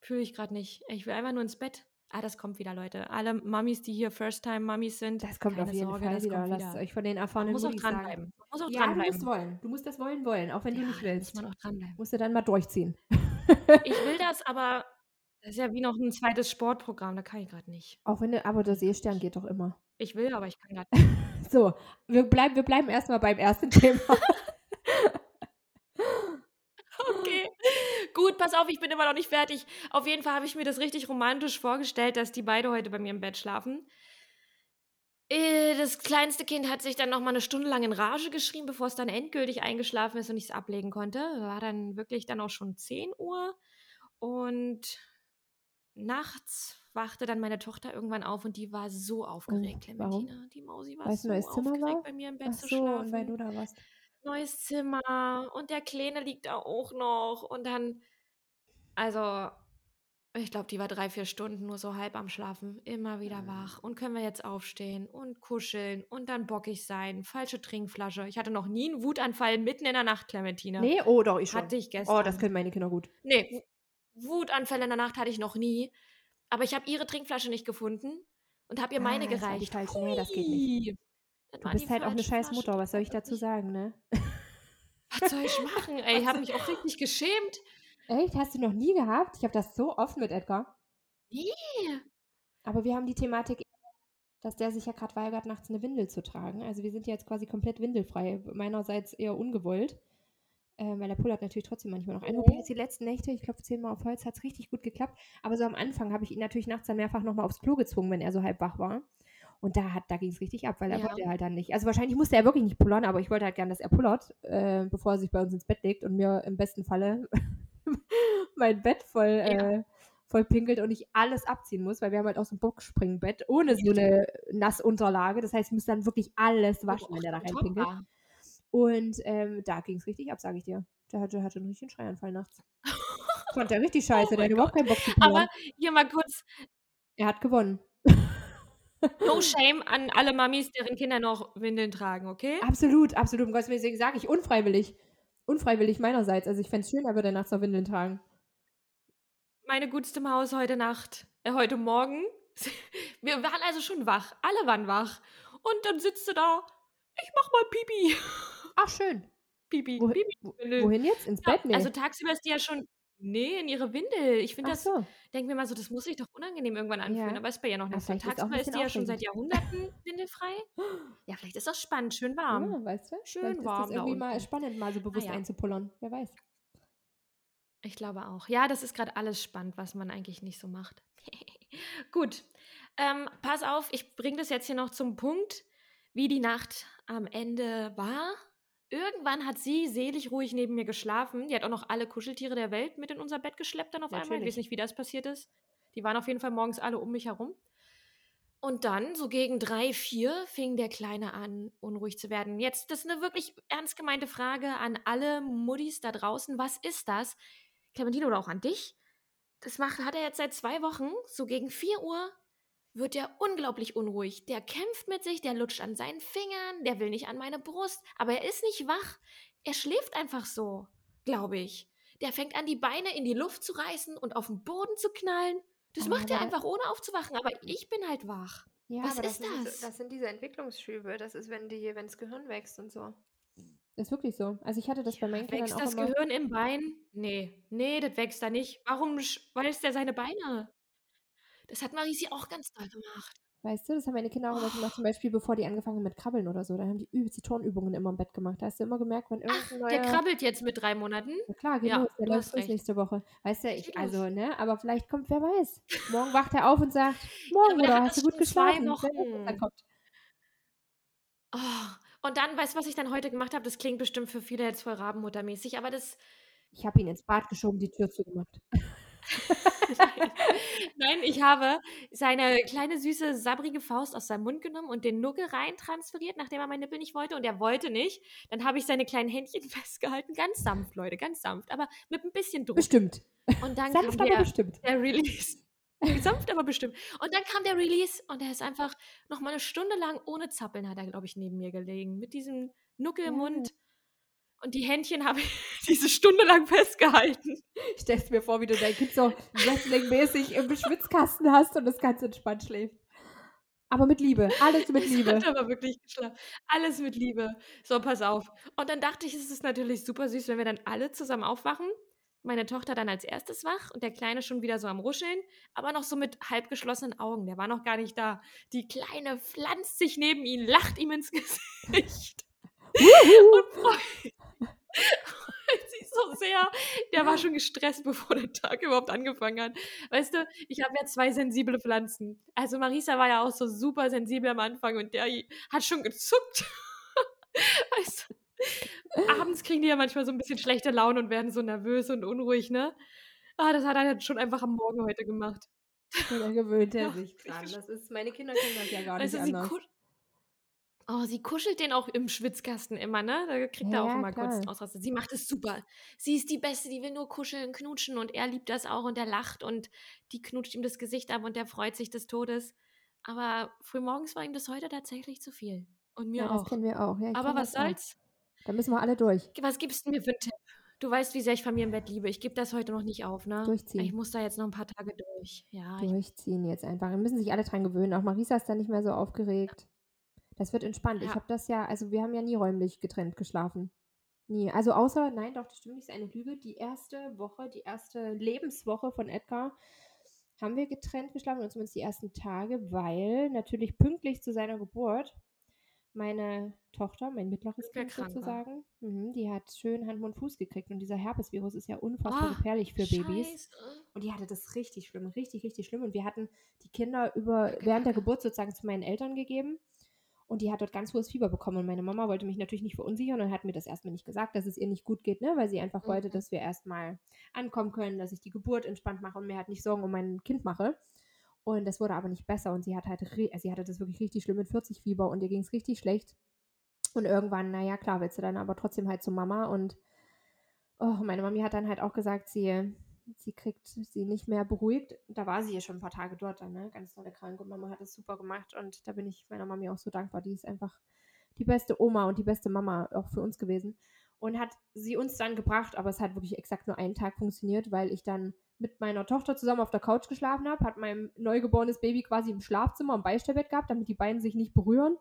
Fühle ich gerade nicht. Ich will einfach nur ins Bett. Ah, das kommt wieder, Leute. Alle Mummies, die hier First-Time-Mummies sind, Das kommt auf jeden Sorge, Fall das wieder. kommt Lasst wieder. euch von den Man erfahrenen muss auch dranbleiben. Man muss auch Ja, du musst dranbleiben. wollen. Du musst das wollen wollen, auch wenn du Ja, nicht da muss willst. man auch dranbleiben. Musst du dann mal durchziehen. Ich will das, aber das ist ja wie noch ein zweites Sportprogramm. Da kann ich gerade nicht. Auch wenn du, aber der Seestern geht doch immer. Ich will, aber ich kann gerade *laughs* So, wir bleiben, wir bleiben erstmal beim ersten *laughs* Thema. Okay. Gut, pass auf, ich bin immer noch nicht fertig. Auf jeden Fall habe ich mir das richtig romantisch vorgestellt, dass die beide heute bei mir im Bett schlafen. Äh, Das kleinste Kind hat sich dann noch mal eine Stunde lang in Rage geschrien, bevor es dann endgültig eingeschlafen ist und ich es ablegen konnte. War dann wirklich dann auch schon 10 Uhr. Und nachts wachte dann meine Tochter irgendwann auf und die war so aufgeregt, Oh? Clementina. Die Mausi war ein so Zimmer aufgeregt, war? bei mir im Bett Ach zu so, schlafen und weil du da warst. Neues Zimmer und der Kleine liegt da auch noch. Und dann, also, ich glaube, die war drei, vier Stunden nur so halb am Schlafen, immer wieder wach. Und können wir jetzt aufstehen und kuscheln und dann bockig sein, falsche Trinkflasche. Ich hatte noch nie einen Wutanfall mitten in der Nacht, Clementina. Nee, oh doch, ich schon. Hatte ich gestern. Oh, das können meine Kinder gut. Nee, Wutanfälle in der Nacht hatte ich noch nie. Aber ich habe ihre Trinkflasche nicht gefunden und habe ihr meine Ah, das die gereicht. falsche. Nee, das geht nicht. Du bist halt auch eine scheiß Mutter, was soll ich dazu sagen, ne? Was soll ich machen? Ey, ich habe mich auch richtig geschämt. Echt? Hast du noch nie gehabt? Ich habe das so oft mit Edgar. Nee. Aber wir haben die Thematik, dass der sich ja gerade weigert, nachts eine Windel zu tragen. Also wir sind ja jetzt quasi komplett windelfrei. Meinerseits eher ungewollt. Ähm, weil der pullert natürlich trotzdem manchmal noch ein. Mhm. Wobei jetzt die letzten Nächte, ich glaube zehnmal auf Holz, hat es richtig gut geklappt. Aber so am Anfang habe ich ihn natürlich nachts dann mehrfach nochmal aufs Klo gezwungen, wenn er so halb wach war. Und da, hat, da ging es richtig ab, weil er Ja. wollte halt dann nicht. Also wahrscheinlich musste er wirklich nicht pullern, aber ich wollte halt gern, dass er pullert, äh, bevor er sich bei uns ins Bett legt und mir im besten Falle *laughs* mein Bett voll, Ja. äh, voll pinkelt und ich alles abziehen muss, weil wir haben halt auch so ein Boxspringbett ohne so eine Nassunterlage. Das heißt, ich muss dann wirklich alles waschen, wenn der da reinpinkelt. Und ähm, da ging es richtig ab, sage ich dir. Der hatte, hatte einen richtigen Schreianfall nachts. *laughs* Fand der richtig scheiße, der Oh mein hatte überhaupt keinen Bock zu Aber pullern. hier mal kurz Er hat gewonnen. No *laughs* shame an alle Mamis, deren Kinder noch Windeln tragen, okay? Absolut, absolut. Um Gottes Willen, deswegen sage ich unfreiwillig. Unfreiwillig meinerseits. Also ich fände es schön, er würde nachts noch Windeln tragen. Meine gutste Maus heute Nacht, äh, heute Morgen. *laughs* Wir waren also schon wach. Alle waren wach. Und dann sitzt sie da. Ich mach mal Pipi. Ach, schön. Pipi. Wo, Pipi. wohin jetzt? Ins Ja, Bett? Nee. Also tagsüber ist die ja schon. Nee, in ihre Windel. Ich finde das, so. denke mir mal so, das muss sich doch unangenehm irgendwann anfühlen. Ja. Aber ist bei ihr noch nicht so. ist Tagsüber ist die ja schon seit. Jahrhunderten windelfrei. *gasps* Ja, vielleicht ist das spannend, schön warm. Ja, weißt du? Schön Vielleicht ist warm das da irgendwie mal unten. spannend, mal so bewusst ja. einzupullern. Wer weiß. Ich glaube auch. Ja, das ist gerade alles spannend, was man eigentlich nicht so macht. *laughs* Gut. Ähm, pass auf, ich bringe das jetzt hier noch zum Punkt, wie die Nacht am Ende war. Irgendwann hat sie selig ruhig neben mir geschlafen. Die hat auch noch alle Kuscheltiere der Welt mit in unser Bett geschleppt dann auf einmal. Ich Natürlich. weiß nicht, wie das passiert ist. Die waren auf jeden Fall morgens alle um mich herum. Und dann, so gegen drei, vier, fing der Kleine an, unruhig zu werden. Jetzt, das ist eine wirklich ernst gemeinte Frage an alle Muddis da draußen. Was ist das? Clementine oder auch an dich? Das macht, hat er jetzt seit zwei Wochen, so gegen 4 Uhr, wird er unglaublich unruhig. Der kämpft mit sich, der lutscht an seinen Fingern, der will nicht an meine Brust, aber er ist nicht wach. Er schläft einfach so, glaube ich. Der fängt an, die Beine in die Luft zu reißen und auf den Boden zu knallen. Das Oh, macht er aber- einfach ohne aufzuwachen, aber ich bin halt wach. Ja, Was aber ist sind das? Diese, das sind diese Entwicklungsschübe. Das ist, wenn, die, wenn das Gehirn wächst und so. Ist wirklich so. Also ich hatte das bei meinen Kindern Wächst auch das immer. Gehirn im Bein? Nee, nee, das wächst da nicht. Warum schweißt er seine Beine? Das hat Marisi auch ganz doll gemacht. Weißt du, das haben meine Kinder auch immer gemacht, zum Beispiel bevor die angefangen haben mit Krabbeln oder so. Da haben die übelst die Turnübungen immer im Bett gemacht. Da hast du immer gemerkt, wenn Ach, irgendein der neuer... krabbelt jetzt mit drei Monaten. Ja klar, geht Ja, der läuft recht. nächste Woche. Weißt du, ich, also, ne, aber vielleicht kommt, wer weiß. Morgen wacht er auf und sagt, *laughs* morgen, der Bruder, hat hast du gut geschlafen? Dann kommt. Oh, und dann, weißt du, was ich dann heute gemacht habe? Das klingt bestimmt für viele jetzt voll Rabenmuttermäßig, aber das. Ich habe ihn ins Bad geschoben, die Tür zugemacht. *laughs* Nein. Ich habe seine kleine süße sabbrige Faust aus seinem Mund genommen und den Nuggel rein transferiert, nachdem er meinen Nippel nicht wollte und er wollte nicht. Dann habe ich seine kleinen Händchen *laughs* festgehalten, ganz sanft, Leute, ganz sanft, aber mit ein bisschen Druck. Bestimmt. Und dann Sanft, kam aber der, bestimmt. der Release. *laughs* Sanft, aber bestimmt. Und dann kam der Release und er ist einfach noch mal eine Stunde lang ohne Zappeln, hat er, glaube ich, neben mir gelegen. Mit diesem Nuckel im Ja. Und die Händchen habe ich *laughs* diese Stunde lang festgehalten. Ich stell's mir vor, wie du dein Kind so Wrestling-mäßig im Schwitzkasten hast und das ganz entspannt schläft. Aber mit Liebe. Alles mit Liebe. hat aber wirklich geschlafen. Alles mit Liebe. So, pass auf. Und dann dachte ich, es ist natürlich super süß, wenn wir dann alle zusammen aufwachen. Meine Tochter dann als erstes wach und der Kleine schon wieder so am Ruscheln, aber noch so mit halb geschlossenen Augen. Der war noch gar nicht da. Die Kleine pflanzt sich neben ihn, lacht ihm ins *laughs* Gesicht und freut freut sich so sehr. Der war schon gestresst, bevor der Tag überhaupt angefangen hat. Weißt du, ich habe ja zwei sensible Pflanzen. Also Marisa war ja auch so super sensibel am Anfang und der hat schon gezuckt. *laughs* Weißt du, abends kriegen die ja manchmal so ein bisschen schlechte Laune und werden so nervös und unruhig, ne? Ah, das hat er dann schon einfach am Morgen heute gemacht. Dann gewöhnt er Ja, sich dran. Das ist, meine Kinder kennen das ja gar nicht sie, anders. Oh, sie kuschelt den auch im Schwitzkasten immer, ne? Da kriegt er Ja, auch ja, immer kurz einen klar. Ausraster. Sie macht es super. Sie ist die Beste, die will nur kuscheln, knutschen und er liebt das auch und er lacht und die knutscht ihm das Gesicht ab und der freut sich des Todes. Aber frühmorgens war ihm das heute tatsächlich zu viel. Und mir Ja, das auch. kennen wir auch. Ja, ich Aber was das auch. soll's? Da müssen wir alle durch. Was gibst du mir für einen Tipp? Du weißt, wie sehr ich Familienbett liebe. Ich gebe das heute noch nicht auf, ne? Ich Durchziehen. muss da jetzt noch ein paar Tage durch. Ja, ich, Durchziehen jetzt einfach. Da müssen sich alle dran gewöhnen. Auch Marisa ist dann nicht mehr so aufgeregt. Das wird entspannt. Ich Ja. habe das ja, also wir haben ja nie räumlich getrennt geschlafen. Nie. Also außer, nein, doch, das stimmt nicht, ist eine Lüge. Die erste Woche, die erste Lebenswoche von Edgar haben wir getrennt geschlafen, und zumindest die ersten Tage, weil natürlich pünktlich zu seiner Geburt meine Tochter, mein mittleres Kind sozusagen, mhm, die hat schön Hand, Mund, Fuß gekriegt. Und dieser Herpesvirus ist ja unfassbar Ah, gefährlich für Babys. Scheiße. Und die hatte das richtig schlimm, richtig, richtig schlimm. Und wir hatten die Kinder über während der. Geburt sozusagen zu meinen Eltern gegeben. Und die hat dort ganz hohes Fieber bekommen. Und meine Mama wollte mich natürlich nicht verunsichern und hat mir das erstmal nicht gesagt, dass es ihr nicht gut geht, ne? weil sie einfach wollte, Mhm. dass wir erstmal ankommen können, dass ich die Geburt entspannt mache und mir halt nicht Sorgen um mein Kind mache. Und das wurde aber nicht besser. Und sie hat halt, also sie hatte das wirklich richtig schlimm mit 40 Fieber und ihr ging es richtig schlecht. Und irgendwann, naja, klar, willst du dann aber trotzdem halt zur Mama. Und oh, meine Mami hat dann halt auch gesagt, sie, sie kriegt sie nicht mehr beruhigt. Da war sie ja schon ein paar Tage dort dann, ne? Ganz dolle krank. Und Mama hat es super gemacht. Und da bin ich meiner Mami auch so dankbar. Die ist einfach die beste Oma und die beste Mama auch für uns gewesen. Und hat sie uns dann gebracht, aber es hat wirklich exakt nur einen Tag funktioniert, weil ich dann mit meiner Tochter zusammen auf der Couch geschlafen habe, hat mein neugeborenes Baby quasi im Schlafzimmer im Beistellbett gehabt, damit die beiden sich nicht berühren.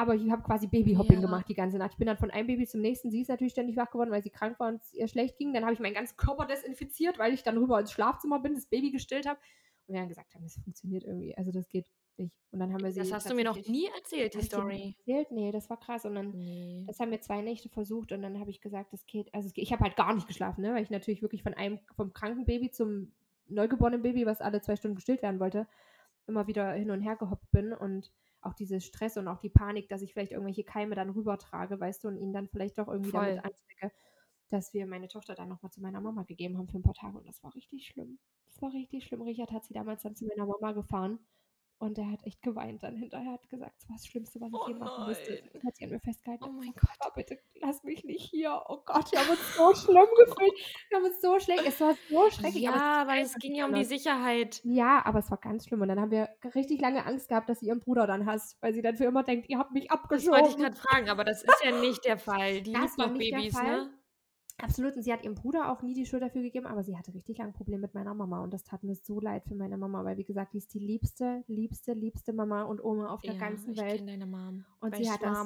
Aber ich habe quasi Babyhopping Ja. gemacht die ganze Nacht. Ich bin dann von einem Baby zum nächsten. Sie ist natürlich ständig wach geworden, weil sie krank war und es ihr schlecht ging. Dann habe ich meinen ganzen Körper desinfiziert, weil ich dann rüber ins Schlafzimmer bin, das Baby gestillt habe. Und wir dann gesagt haben, das funktioniert irgendwie. Also das geht nicht. Und dann haben wir sie. Das hast du mir noch nie erzählt, die Story. Erzählt? Nee, das war krass. Und dann Nee. das haben wir zwei Nächte versucht und dann habe ich gesagt, das geht. Also ich habe halt gar nicht geschlafen, ne? weil ich natürlich wirklich von einem vom kranken Baby zum neugeborenen Baby, was alle zwei Stunden gestillt werden wollte, immer wieder hin und her gehoppt bin und auch dieses Stress und auch die Panik, dass ich vielleicht irgendwelche Keime dann rübertrage, weißt du, und ihn dann vielleicht doch irgendwie Voll. damit anstecke, dass wir meine Tochter dann nochmal zu meiner Mama gegeben haben für ein paar Tage und das war richtig schlimm. Das war richtig schlimm. Richard hat sie damals dann zu meiner Mama gefahren und er hat echt geweint dann hinterher, hat gesagt, es war das Schlimmste, was ich Oh je machen musste. Und hat sie an mir festgehalten. Oh mein gesagt, Papa, bitte lass mich nicht hier. Oh Gott, wir haben uns so schlimm gefühlt. Wir haben uns so schlecht. Es war so schrecklich. aber Ja, es weil es ging ja um die. Sicherheit. Ja, aber es war ganz schlimm. Und dann haben wir richtig lange Angst gehabt, dass sie ihren Bruder dann hasst, weil sie dann für immer denkt, ihr habt mich Das abgeschoben. wollte ich gerade fragen, aber das ist ja nicht der Fall. Die Das liebt doch Babys, ne? Absolut. Und sie hat ihrem Bruder auch nie die Schuld dafür gegeben, aber sie hatte richtig lange Probleme mit meiner Mama. Und das tat mir so leid für meine Mama, weil, wie gesagt, die ist die liebste, liebste, liebste Mama und Oma auf der Ja, ganzen ich Welt. kenne deine Mom. Und sie hat das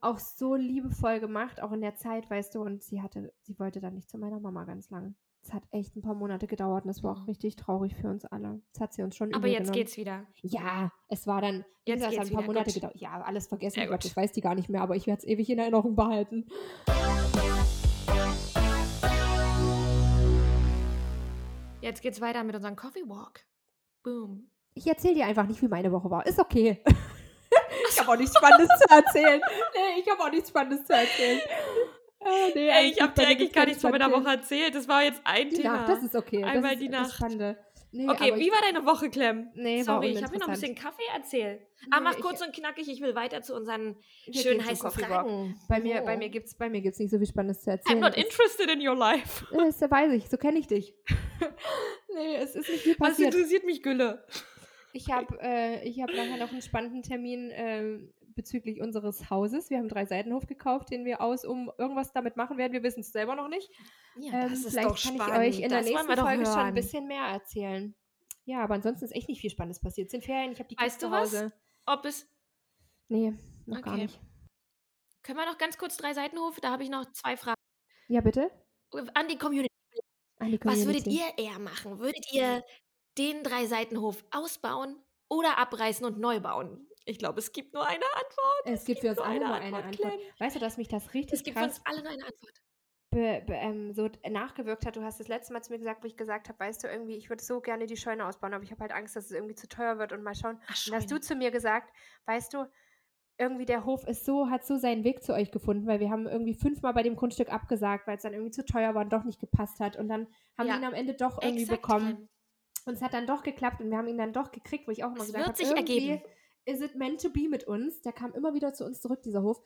auch so liebevoll gemacht, auch in der Zeit, weißt du, und sie hatte, sie wollte dann nicht zu meiner Mama ganz lang. Es hat echt ein paar Monate gedauert und es war auch richtig traurig für uns alle. Das hat sie uns schon Aber jetzt genommen. geht's wieder. Ja, es war dann, Jetzt gesagt, es hat ein paar wieder, Monate gut. gedauert. Ja, alles vergessen, Sehr ich glaub, gut. das weiß die gar nicht mehr, aber ich werde es ewig in Erinnerung behalten. Jetzt geht's weiter mit unserem Coffee Walk. Boom. Ich erzähle dir einfach nicht, wie meine Woche war. Ist okay. *laughs* ich habe *laughs* auch nichts Spannendes zu erzählen. Nee, ich habe auch nichts Spannendes zu erzählen. Äh, nee, Ey, ich habe dir eigentlich gar nichts von meiner. Woche erzählt. Das war jetzt ein Die Thema. Nacht, das ist okay. Einmal das ist die das Nacht. Spannende. Nee, Okay, wie ich, war deine Woche, Clem? Nee, Sorry, ich habe hier noch ein bisschen Kaffee erzählt. Nee, mach ich- kurz und knackig, ich will weiter zu unseren schönen heißen. Fragen. Bei mir, bei Oh. mir gibt es bei mir gibt's nicht so viel Spannendes zu I'm erzählen. not Es- interested in your life. *laughs* Das weiß ich, so kenne ich dich. *laughs* nee, es ist nicht viel Was passiert. interessiert mich Gülle? Ich habe äh, ich hab nachher noch einen spannenden Termin ähm, bezüglich unseres Hauses. Wir haben drei Seitenhof gekauft, den wir aus um irgendwas damit machen werden. Wir wissen es selber noch nicht. Ja, Ähm, vielleicht kann ich euch in der das wollen nächsten doch Folge schon ein hören. bisschen mehr erzählen. Ja, aber ansonsten ist echt nicht viel Spannendes passiert. Es sind Ferien, ich habe die Kids Weißt du zu was? Hause. Ob es. Nee, noch gar Okay. nicht. Können wir noch ganz kurz drei Seitenhof? Da habe ich noch zwei Fragen. Ja, bitte? An die Community. An die Was würdet Community. ihr eher machen? Würdet ihr den drei Seitenhof ausbauen oder abreißen und neu bauen? Ich glaube, es gibt nur eine Antwort. Es gibt für uns alle eine nur eine Antwort, Antwort. Weißt du, dass mich das richtig Es gibt für uns alle nur eine Antwort. be, be, ähm, so nachgewirkt hat. Du hast das letzte Mal zu mir gesagt, wo ich gesagt habe, weißt du, irgendwie, ich würde so gerne die Scheune ausbauen, aber ich habe halt Angst, dass es irgendwie zu teuer wird und mal schauen. Ach, Und hast du zu mir gesagt, weißt du, irgendwie der Hof ist so, hat so seinen Weg zu euch gefunden, weil wir haben irgendwie fünfmal bei dem Grundstück abgesagt, weil es dann irgendwie zu teuer war und doch nicht gepasst hat. Und dann haben wir Ja, ihn am Ende doch irgendwie bekommen. Und es hat dann doch geklappt und wir haben ihn dann doch gekriegt, wo ich auch immer Es gesagt wird habe, sich irgendwie ergeben. Is it meant to be mit uns. Der kam immer wieder zu uns zurück, dieser Hof.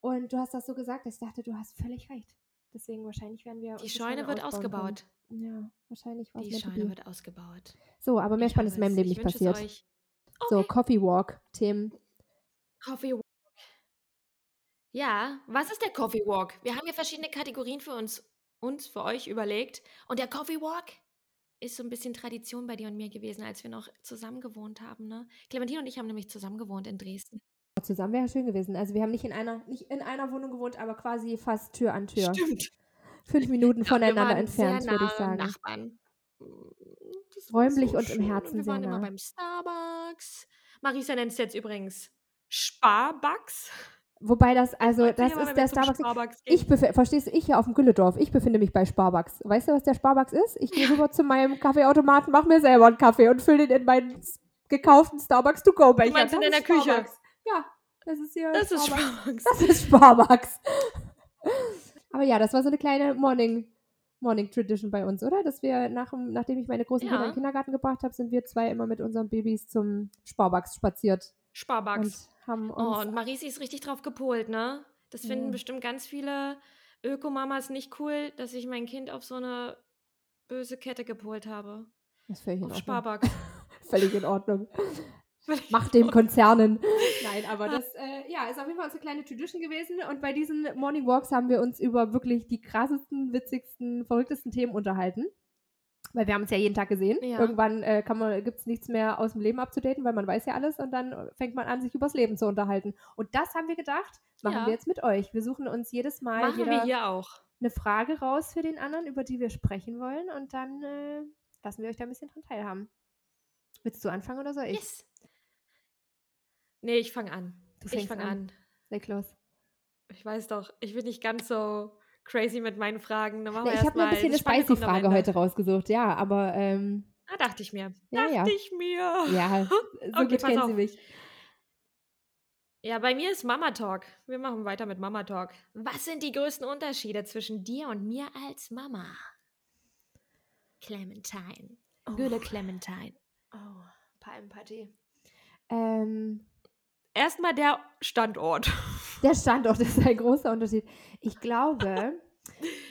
Und du hast das so gesagt, dass ich dachte, du hast völlig recht. Deswegen wahrscheinlich werden wir Die Scheune wird ausbauen können. ausgebaut. Ja, wahrscheinlich war es Die Scheune be. wird ausgebaut. So, aber mehr Spannendes in hoffe meinem. Leben Ich nicht passiert. euch. So, Okay. Coffee Walk, Themen. Coffee Walk. Ja, was ist der Coffee Walk? Wir haben ja verschiedene Kategorien für uns, uns, für euch überlegt. Und der Coffee Walk ist so ein bisschen Tradition bei dir und mir gewesen, als wir noch zusammen gewohnt haben. Ne? Clementine und ich haben nämlich zusammen gewohnt in Dresden. Zusammen wäre schön gewesen. Also wir haben nicht in einer, nicht in einer Wohnung gewohnt, aber quasi fast Tür an Tür. Stimmt. Fünf Minuten Ja, voneinander wir entfernt, würde ich sagen. Nachbarn. Räumlich so und im schön. Herzen wir sehr waren immer nah. beim Starbucks. Marisa nennt es jetzt übrigens Sparbucks. Wobei das, also Erzähl das ist der Starbucks. Starbucks. Ich verstehst du, ich hier auf dem Gülledorf, ich befinde mich bei Starbucks. Weißt du, was der Starbucks ist? Ich gehe rüber zu meinem Kaffeeautomaten, mache mir selber einen Kaffee und fülle den in meinen gekauften Starbucks to go Becher. Du meinst in deiner ist Küche? Starbucks. Ja, das ist hier Das ist Starbucks. Starbucks. Das ist Starbucks. *laughs* Aber ja, das war so eine kleine Morning, Morning Tradition bei uns, oder? Dass wir, nach, dem- nachdem ich meine großen Kinder in Ja. den Kindergarten gebracht habe, sind wir zwei immer mit unseren Babys zum Starbucks spaziert Sparbucks. Haben Oh, uns und Marisi ist richtig drauf gepolt, ne? Das finden Ja. bestimmt ganz viele Ökomamas nicht cool, dass ich mein Kind auf so eine böse Kette gepolt habe. das ist völlig in Ordnung. Sparbucks. *laughs* Völlig in Ordnung. *laughs* Macht den Konzernen. Nein, aber das äh, ja, ist auf jeden Fall unsere kleine Tradition gewesen. Und bei diesen Morning Walks haben wir uns über wirklich die krassesten, witzigsten, verrücktesten Themen unterhalten. Weil wir haben uns ja jeden Tag gesehen. Ja. Irgendwann äh, gibt es nichts mehr aus dem Leben abzudaten, weil man weiß ja alles und dann fängt man an, sich übers Leben zu unterhalten. Und das haben wir gedacht, machen Ja. wir jetzt mit euch. Wir suchen uns jedes Mal Machen jeder wir hier auch. eine Frage raus für den anderen, über die wir sprechen wollen und dann äh, lassen wir euch da ein bisschen dran teilhaben. Willst du anfangen oder soll ich? Yes. Nee, ich fange an. Du Ich fängst fange an. an. Leg los. Ich weiß doch, ich bin nicht ganz so crazy mit meinen Fragen. Na, ich habe mir ein bisschen mal- eine Spicy-Frage heute rausgesucht, ja, aber ähm, Ah, dachte ich mir. Ja, dachte ja. ich mir. ja, *laughs* so Okay, gut kennen auf. sie mich. Ja, bei mir ist Mama Talk. Wir machen weiter mit Mama Talk. Was sind die größten Unterschiede zwischen dir und mir als Mama? Clementine. Gülle Clementine. Oh, Palmenparty. Ähm, Erstmal der Standort. Der Standort ist ein großer Unterschied. Ich glaube,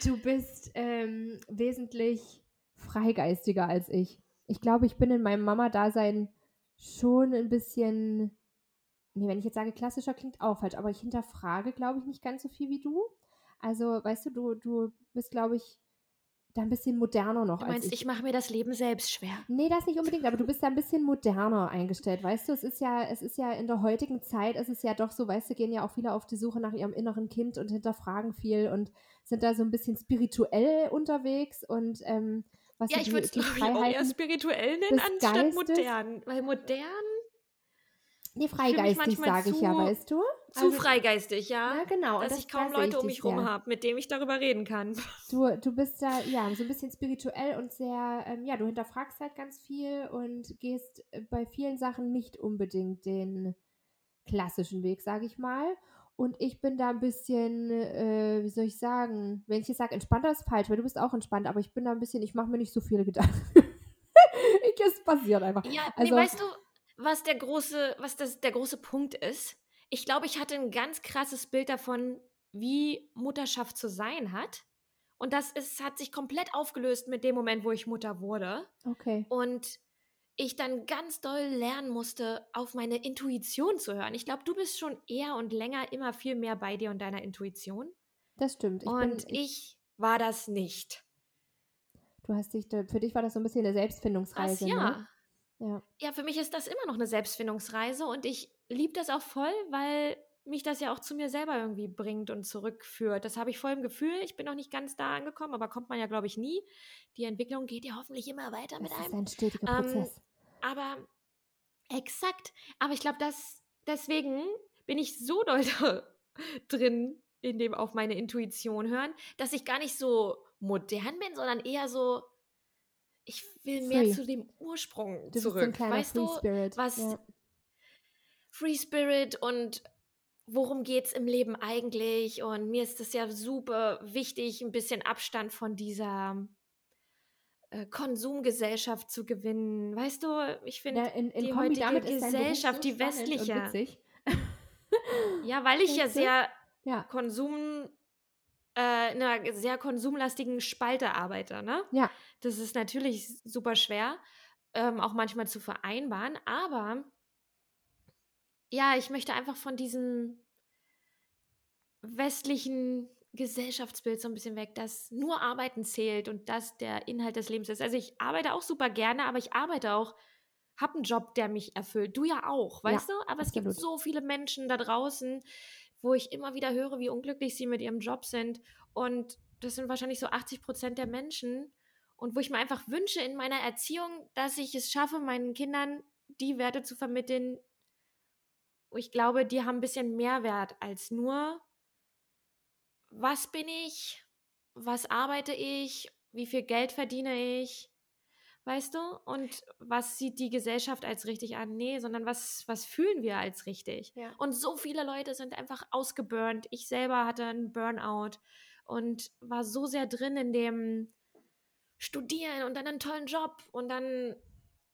du bist ähm, wesentlich freigeistiger als ich. Ich glaube, ich bin in meinem Mama-Dasein schon ein bisschen, nee, wenn ich jetzt sage klassischer, klingt auch falsch, aber ich hinterfrage, glaube ich, nicht ganz so viel wie du. Also, weißt du, du, du bist, glaube ich, da ein bisschen moderner noch Du als meinst, ich. ich mache mir das Leben selbst schwer. Nee, das nicht unbedingt, aber du bist da ein bisschen moderner eingestellt, weißt du? Es ist ja, es ist ja in der heutigen Zeit, es ist ja doch so, weißt du, gehen ja auch viele auf die Suche nach ihrem inneren Kind und hinterfragen viel und sind da so ein bisschen spirituell unterwegs und ähm, was Ja, ich würde es glaube ich auch eher spirituell nennen, anstatt Geistes. modern. Weil modern Nee, freigeistig, sage ich ja, weißt du? zu Also, freigeistig, ja. Ja, genau. dass das- ich kaum Leute um mich rum sehr. habe, mit denen ich darüber reden kann. *laughs* Du, du bist da, ja, so ein bisschen spirituell und sehr, ähm, ja, du hinterfragst halt ganz viel und gehst äh, bei vielen Sachen nicht unbedingt den klassischen Weg, sage ich mal. Und ich bin da ein bisschen, äh, wie soll ich sagen, wenn ich jetzt sage, entspannter ist falsch, weil du bist auch entspannt, aber ich bin da ein bisschen, ich mache mir nicht so viele Gedanken. *laughs* ich, es passiert einfach. Ja, Also- nee, weißt du, was der große, was das der große Punkt ist? Ich glaube, ich hatte ein ganz krasses Bild davon, wie Mutterschaft zu sein hat. Und das ist, hat sich komplett aufgelöst mit dem Moment, wo ich Mutter wurde. Okay. Und ich dann ganz doll lernen musste, auf meine Intuition zu hören. Ich glaube, du bist schon eher und länger immer viel mehr bei dir und deiner Intuition. Das stimmt. Ich und bin, ich war das nicht. du hast dich, für dich war das so ein bisschen eine Selbstfindungsreise, ja. ne? Ja. Ja, für mich ist das immer noch eine Selbstfindungsreise und ich liebe das auch voll, weil mich das ja auch zu mir selber irgendwie bringt und zurückführt. Das habe ich voll im Gefühl. Ich bin noch nicht ganz da angekommen, aber kommt man ja, glaube ich, nie. Die Entwicklung geht ja hoffentlich immer weiter mit Das ist einem. ein stetiger Ähm, Prozess. Aber exakt. Aber ich glaube, dass deswegen bin ich so doll *laughs* drin in dem auf meine Intuition hören, dass ich gar nicht so modern bin, sondern eher so ich will mehr Free. zu dem Ursprung Du bist so ein zurück. weißt Free du, Spirit. was ja. Free Spirit und worum geht es im Leben eigentlich? Und mir ist es ja super wichtig, ein bisschen Abstand von dieser äh, Konsumgesellschaft zu gewinnen. Weißt du, ich finde, Ja, in, in die Kombi heutige Gesellschaft, so die westliche. ja, weil ich ja sehr Ja, Konsum, äh, in einer sehr konsumlastigen Spalte arbeite, ne? ja. Das ist natürlich super schwer, ähm, auch manchmal zu vereinbaren, aber ja, ich möchte einfach von diesem westlichen Gesellschaftsbild so ein bisschen weg, dass nur Arbeiten zählt und das der Inhalt des Lebens ist. Also ich arbeite auch super gerne, aber ich arbeite auch, habe einen Job, der mich erfüllt. Du ja auch, Ja, weißt du? Aber es gibt absolut. so viele Menschen da draußen, wo ich immer wieder höre, wie unglücklich sie mit ihrem Job sind. Und das sind wahrscheinlich so 80 Prozent der Menschen. Und wo ich mir einfach wünsche in meiner Erziehung, dass ich es schaffe, meinen Kindern die Werte zu vermitteln, wo ich glaube, die haben ein bisschen mehr Wert als nur, was bin ich, was arbeite ich, wie viel Geld verdiene ich, weißt du? Und was sieht die Gesellschaft als richtig an? Nee, sondern was, was fühlen wir als richtig? Ja. Und so viele Leute sind einfach ausgeburnt. Ich selber hatte einen Burnout und war so sehr drin in dem Studieren und dann einen tollen Job und dann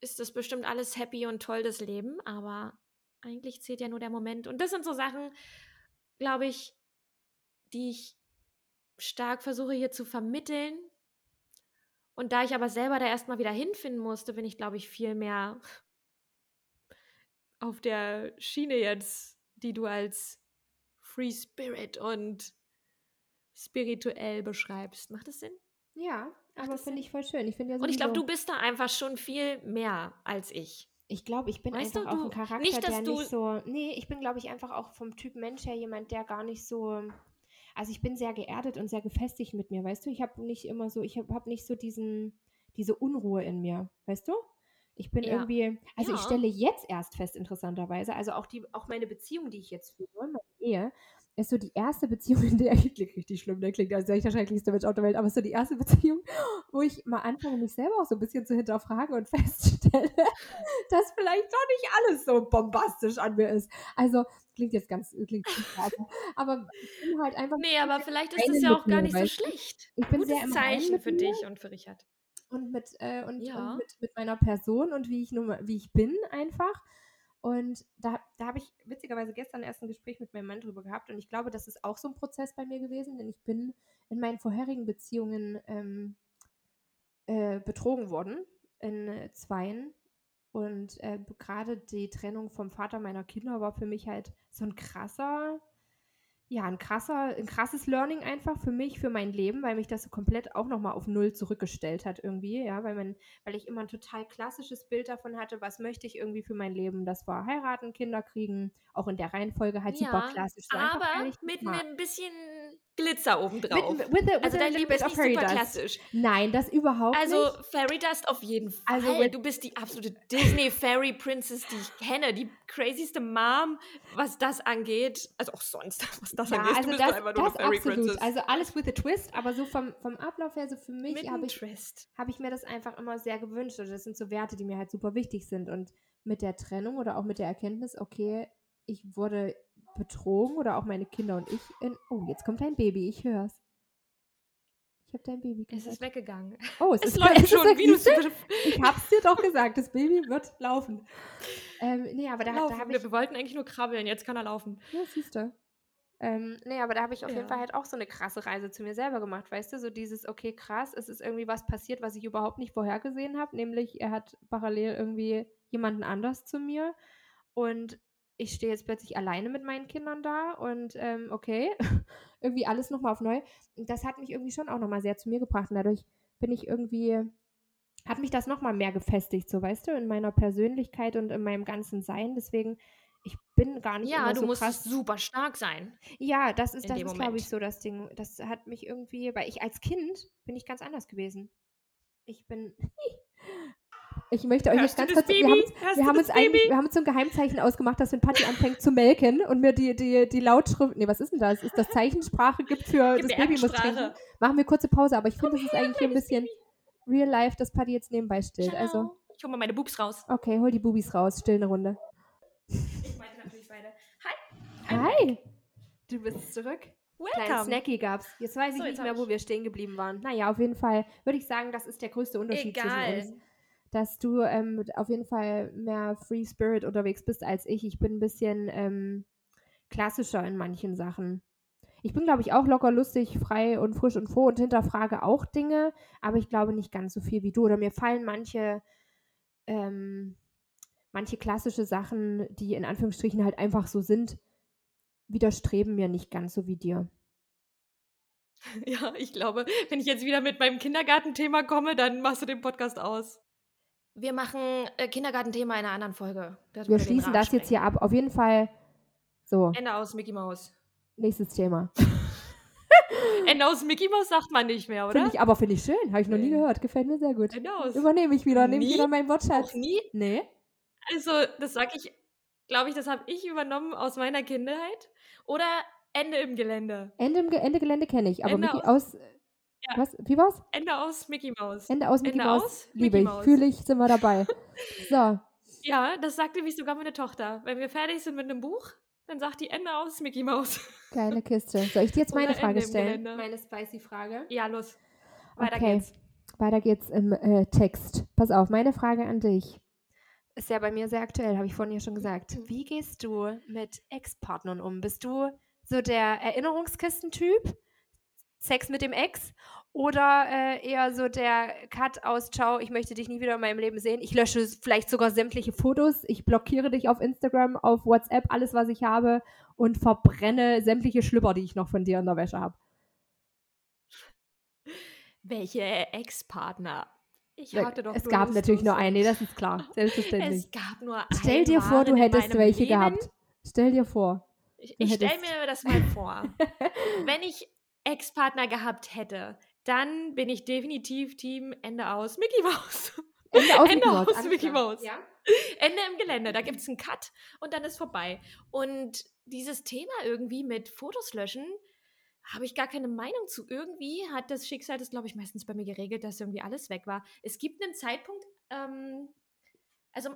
ist das bestimmt alles happy und toll, das Leben, aber eigentlich zählt ja nur der Moment. Und das sind so Sachen, glaube ich, die ich stark versuche hier zu vermitteln. Und da ich aber selber da erstmal wieder hinfinden musste, bin ich, glaube ich, viel mehr auf der Schiene jetzt, die du als Free Spirit und spirituell beschreibst. Macht das Sinn? Ja, aber das finde ich voll schön. Ich finde ja Und ich glaube, du bist da einfach schon viel mehr als ich. Ich glaube, ich bin Weißt du, einfach auch du- ein Charakter, nicht, der nicht so. Nee, ich bin, glaube ich, einfach auch vom Typ Mensch her jemand, der gar nicht so. Also ich bin sehr geerdet und sehr gefestigt mit mir, weißt du? Ich habe nicht immer so, ich habe hab nicht so diesen, diese Unruhe in mir, weißt du? Ich bin Ja. irgendwie, also ich Ja. stelle jetzt erst fest, interessanterweise, also auch die, auch meine Beziehung, die ich jetzt führe, meine Ehe, ist so die erste Beziehung, *laughs* in der ich klingt richtig schlimm, der klingt als ich der schrecklichste Mensch auf der Welt, aber es ist so die erste Beziehung, wo ich mal anfange, mich selber auch so ein bisschen zu hinterfragen und *laughs* feststelle, dass vielleicht doch nicht alles so bombastisch an mir ist. Also klingt jetzt ganz, klingt ganz schade, aber ich bin halt einfach Nee, aber vielleicht ist es ja auch gar nicht so schlecht. Ich bin Gutes sehr im Zeichen für dich und für Richard. und mit und, und, Ja. und mit, mit meiner Person und wie ich nun wie ich bin einfach. Und da, da habe ich witzigerweise gestern erst ein Gespräch mit meinem Mann drüber gehabt und ich glaube, das ist auch so ein Prozess bei mir gewesen, denn ich bin in meinen vorherigen Beziehungen ähm, äh, betrogen worden in äh, zweien und äh, gerade die Trennung vom Vater meiner Kinder war für mich halt so ein krasser, ja, ein krasser, ein krasses Learning einfach für mich, für mein Leben, weil mich das so komplett auch nochmal auf Null zurückgestellt hat irgendwie, ja, weil man, weil ich immer ein total klassisches Bild davon hatte, was möchte ich irgendwie für mein Leben. Das war heiraten, Kinder kriegen, auch in der Reihenfolge halt super klassisch. so aber das mit mag. ein bisschen Glitzer obendrauf. Mit, with a, with also dein Leben ist nicht fairy super dust. klassisch. Nein, das überhaupt Also nicht. Fairy Dust auf jeden Fall. Also du bist die absolute Disney Fairy Princess, die ich kenne, die crazyste Mom, was das angeht. Also auch sonst, *laughs* was das Ja, angeht. also du bist das, einfach nur das Fairy absolut. Princess. Also alles with a twist, aber so vom, vom Ablauf her, so für mich habe ich habe ich mir das einfach immer sehr gewünscht. Und das sind so Werte, die mir halt super wichtig sind. Und mit der Trennung oder auch mit der Erkenntnis, okay, ich wurde betrogen oder auch meine Kinder und ich in. Oh, jetzt kommt dein Baby, ich höre es. Ich habe dein Baby Es gehört. ist weggegangen. Oh, es, Es ist läuft es ist schon, weg, wie du? *laughs* Ich hab's dir doch gesagt, das Baby wird laufen. Ähm, nee, aber da, da laufen. habe Wir, ich. wir wollten eigentlich nur krabbeln, jetzt kann er laufen. Ja, siehst du. Ähm, nee, aber da habe ich auf jeden Ja. Fall halt auch so eine krasse Reise zu mir selber gemacht, weißt du? So dieses, okay, krass, es ist irgendwie was passiert, was ich überhaupt nicht vorhergesehen habe, nämlich er hat parallel irgendwie jemanden anders zu mir und ich stehe jetzt plötzlich alleine mit meinen Kindern da und ähm, okay, *laughs* irgendwie alles nochmal auf neu. Und das hat mich irgendwie schon auch nochmal sehr zu mir gebracht und dadurch bin ich irgendwie, hat mich das nochmal mehr gefestigt, so weißt du, in meiner Persönlichkeit und in meinem ganzen Sein. Deswegen, ich bin gar nicht Ja, du so musst krass super stark sein. ja, das ist, das ist glaube ich, so das Ding. Das hat mich irgendwie, weil ich als Kind bin ich ganz anders gewesen. Ich bin. *laughs* Ich möchte euch Hörst jetzt ganz kurz. Wir Baby? wir haben uns eigentlich, Baby? wir haben uns so ein Geheimzeichen ausgemacht, dass wenn Patti anfängt zu melken und mir die, die, die Lautschrift, nee, was ist denn das? Ist das Zeichensprache gibt für das Baby muss trinken. Machen wir kurze Pause, aber ich finde, das ist eigentlich hier ein bisschen real life, dass Patti jetzt nebenbei stillt. Also, Ciao. Ich hole mal meine Boobs raus. okay, hol die Bubis raus, still eine Runde. Ich meinte natürlich beide. Hi. Du bist zurück. Kleinen Welcome. Snacky gab's. Jetzt weiß ich So, nicht mehr, wo wir stehen geblieben waren. Naja, auf jeden Fall würde ich sagen, das ist der größte Unterschied Egal. zwischen uns. Dass du ähm, auf jeden Fall mehr Free Spirit unterwegs bist als ich. Ich bin ein bisschen ähm, klassischer in manchen Sachen. Ich bin, glaube ich, auch locker lustig, frei und frisch und froh und hinterfrage auch Dinge, aber ich glaube nicht ganz so viel wie du. Oder mir fallen manche, ähm, manche klassische Sachen, die in Anführungsstrichen halt einfach so sind, widerstreben mir nicht ganz so wie dir. *laughs* Ja, ich glaube, wenn ich jetzt wieder mit meinem Kindergartenthema komme, dann machst du den Podcast aus. Wir machen äh, Kindergartenthema in einer anderen Folge. Wir den schließen das jetzt hier ab. Auf jeden Fall. So, Ende aus Mickey Mouse. nächstes Thema. *laughs* Ende aus Mickey Mouse sagt man nicht mehr, oder? Finde ich, aber finde ich schön. Habe ich noch nie Nee. gehört. Gefällt mir sehr gut. Ende aus. Übernehme ich wieder. Nehme ich Nie? wieder meinen Wortschatz. Auch nie? Nee. Also, das sage ich glaube ich, das habe ich übernommen aus meiner Kindheit. Oder Ende im Gelände. Ende, im Ge Ende Gelände kenne ich, aber Ende Mickey aus. Ja. Was? Wie war's? Ende aus Mickey Mouse. Ende aus Mickey Ende Mouse. aus Liebe Mickey ich, fühle ich, sind wir dabei. *laughs* So, Ja, das sagte mich sogar meine Tochter. Wenn wir fertig sind mit einem Buch, dann sagt die Ende aus Mickey Mouse. geile *laughs* Kiste. Soll ich dir jetzt meine Oder Frage stellen? Meine spicy Frage. Ja, los. Weiter Okay. geht's. Weiter geht's im äh, Text. Pass auf, meine Frage an dich. Ist ja bei mir sehr aktuell, habe ich vorhin ja schon gesagt. Mhm. Wie gehst du mit Ex-Partnern um? Bist du so der Erinnerungskistentyp? Sex mit dem Ex? Oder äh, eher so der Cut aus, ciao, ich möchte dich nie wieder in meinem Leben sehen. Ich lösche vielleicht sogar sämtliche Fotos. Ich blockiere dich auf Instagram, auf WhatsApp, alles, was ich habe und verbrenne sämtliche Schlüpper, die ich noch von dir in der Wäsche habe. Welche Ex-Partner? Ich hatte doch Es gab natürlich nur nee, das ist klar. Selbstverständlich. Es gab nur Stell einen dir vor, du hättest welche Leben. gehabt. Stell dir vor. Ich, ich stelle mir das mal vor. *laughs* Wenn ich Ex-Partner gehabt hätte, dann bin ich definitiv Team Ende aus Mickey Mouse. Ende aus *laughs* Ende Mickey Mouse. aus Mickey. Mouse. Ja? Ende im Gelände. Da gibt es einen Cut und dann ist vorbei. Und dieses Thema irgendwie mit Fotos löschen, habe ich gar keine Meinung zu. Irgendwie hat das Schicksal das, glaube ich, meistens bei mir geregelt, dass irgendwie alles weg war. Es gibt einen Zeitpunkt, ähm, also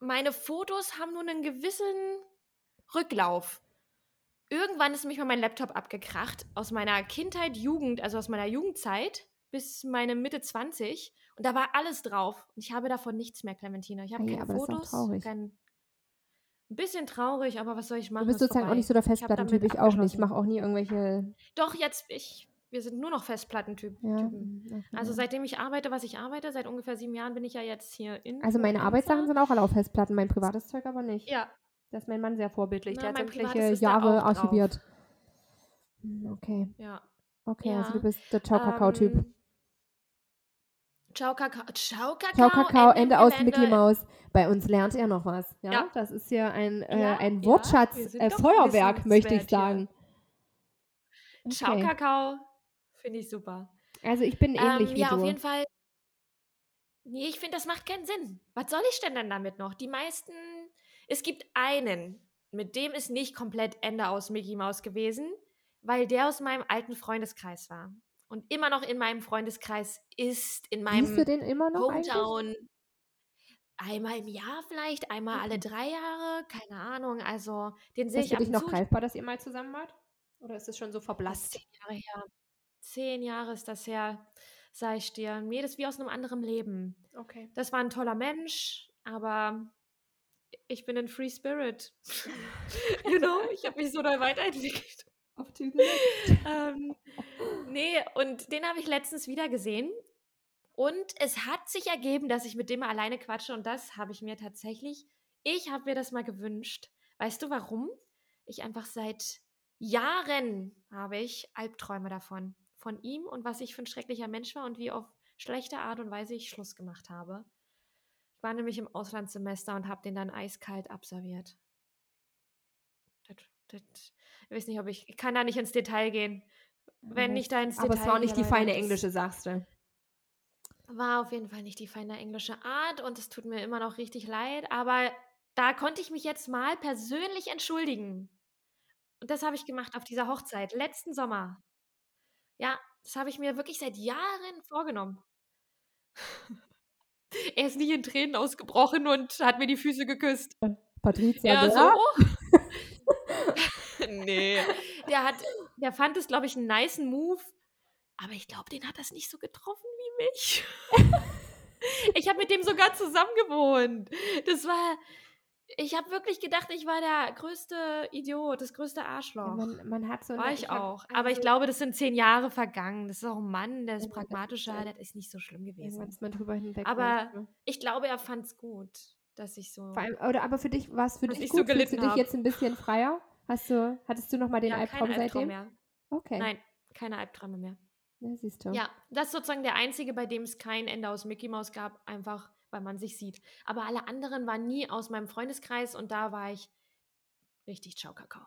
meine Fotos haben nur einen gewissen Rücklauf. Irgendwann ist nämlich mal mein Laptop abgekracht aus meiner Kindheit, Jugend, also aus meiner Jugendzeit bis meine Mitte 20 und da war alles drauf und ich habe davon nichts mehr, Clementina. Ich habe Ei, keine Fotos, kein ein bisschen traurig, aber was soll ich machen? Du bist ist sozusagen auch nicht so der Ich Festplattentyp. damit Ich auch nicht. Ich mache auch nie irgendwelche. Doch jetzt ich wir sind nur noch Festplattentypen. Ja. Typen. Also ja. seitdem ich arbeite, was ich arbeite, seit ungefähr sieben Jahren bin ich ja jetzt hier in. Also meine Arbeitssachen sind auch alle auf Festplatten, mein privates Zeug aber nicht. Ja, Das ist mein Mann sehr vorbildlich. Na, Der hat da Jahre drauf. archiviert. Hm, Okay, ja. okay, also Ja, du bist der Ciao-Kakao-Typ. Ähm, Ciao Kakao. Ciao Kakao. Ciao Kakao, im Ende aus Gelände. Mickey Mouse. Bei uns lernt er noch was. Ja, Ja. das ist hier ein, äh, Ja, ein ja, Wortschatz, sind äh, Feuerwerk, möchte ich sagen. Ciao Okay. Kakao. Finde ich super. Also ich bin ähnlich Ähm, wie ja, du. auf jeden Fall. Nee, ich finde, das macht keinen Sinn. Was soll ich denn dann damit noch? Die meisten. Es gibt einen, mit dem ist nicht komplett Ende aus Mickey Mouse gewesen, weil der aus meinem alten Freundeskreis war. Und immer noch in meinem Freundeskreis ist, in meinem Siehst du den immer noch eigentlich? Hometown. Einmal im Jahr vielleicht, einmal alle drei Jahre, keine Ahnung. Also, den sehe ich ab dich noch zu. greifbar, dass ihr mal zusammen wart? Oder ist es schon so verblasst? zehn Jahre her. Zehn Jahre ist das her, sag ich dir. Nee, das ist wie aus einem anderen Leben. Okay. Das war ein toller Mensch, aber ich bin ein Free Spirit. *laughs* you know, ich habe mich so doll weiterentwickelt. Auf ähm, *laughs* nee, und den habe ich letztens wieder gesehen. Und es hat sich ergeben, dass ich mit dem alleine quatsche. Und das habe ich mir tatsächlich, ich habe mir das mal gewünscht. Weißt du warum? Ich einfach seit Jahren habe ich Albträume davon. Von ihm und was ich für ein schrecklicher Mensch war und wie auf schlechte Art und Weise ich Schluss gemacht habe. Ich war nämlich im Auslandssemester und habe den dann eiskalt abserviert. Das, das, ich weiß nicht, ob ich, ich kann da nicht ins Detail gehen. Wenn ich da ins Aber Detail es war nicht gehe, die feine englische, sagst du. War auf jeden Fall nicht die feine englische Art und es tut mir immer noch richtig leid, aber da konnte ich mich jetzt mal persönlich entschuldigen. Und das habe ich gemacht auf dieser Hochzeit, letzten Sommer. Ja, das habe ich mir wirklich seit Jahren vorgenommen. *laughs* er ist nicht in Tränen ausgebrochen und hat mir die Füße geküsst. Patricia, Ja, so. *laughs* *laughs* nee. Der hat, der fand es, glaube ich, einen niceen Move. Aber ich glaube, den hat das nicht so getroffen wie mich. *laughs* ich habe mit dem sogar zusammen gewohnt. Das war. Ich habe wirklich gedacht, ich war der größte Idiot, das größte Ja, Arschloch. man, man hat so war eine- ich hab- auch. Aber ich also, glaube, das sind zehn Jahre vergangen. Das ist auch ein Mann, der ist Ja, pragmatischer, das ist nicht so schlimm gewesen. ist man drüber hinweg. Aber manchmal. ich glaube, er fand es gut, dass ich so. Vor allem, oder aber für dich war es für dich ich so gut? Fühlst du dich hab. jetzt ein bisschen freier? Hast du, hattest du noch mal den ja, Albtraum kein Albtraum seitdem? mehr. Okay. Nein, keine Albträume mehr. Ja, siehst du. Ja, das ist sozusagen der einzige, bei dem es kein Ende aus Mickey Mouse gab, einfach weil man sich sieht. Aber alle anderen waren nie aus meinem Freundeskreis und da war ich richtig Ciao Kakao.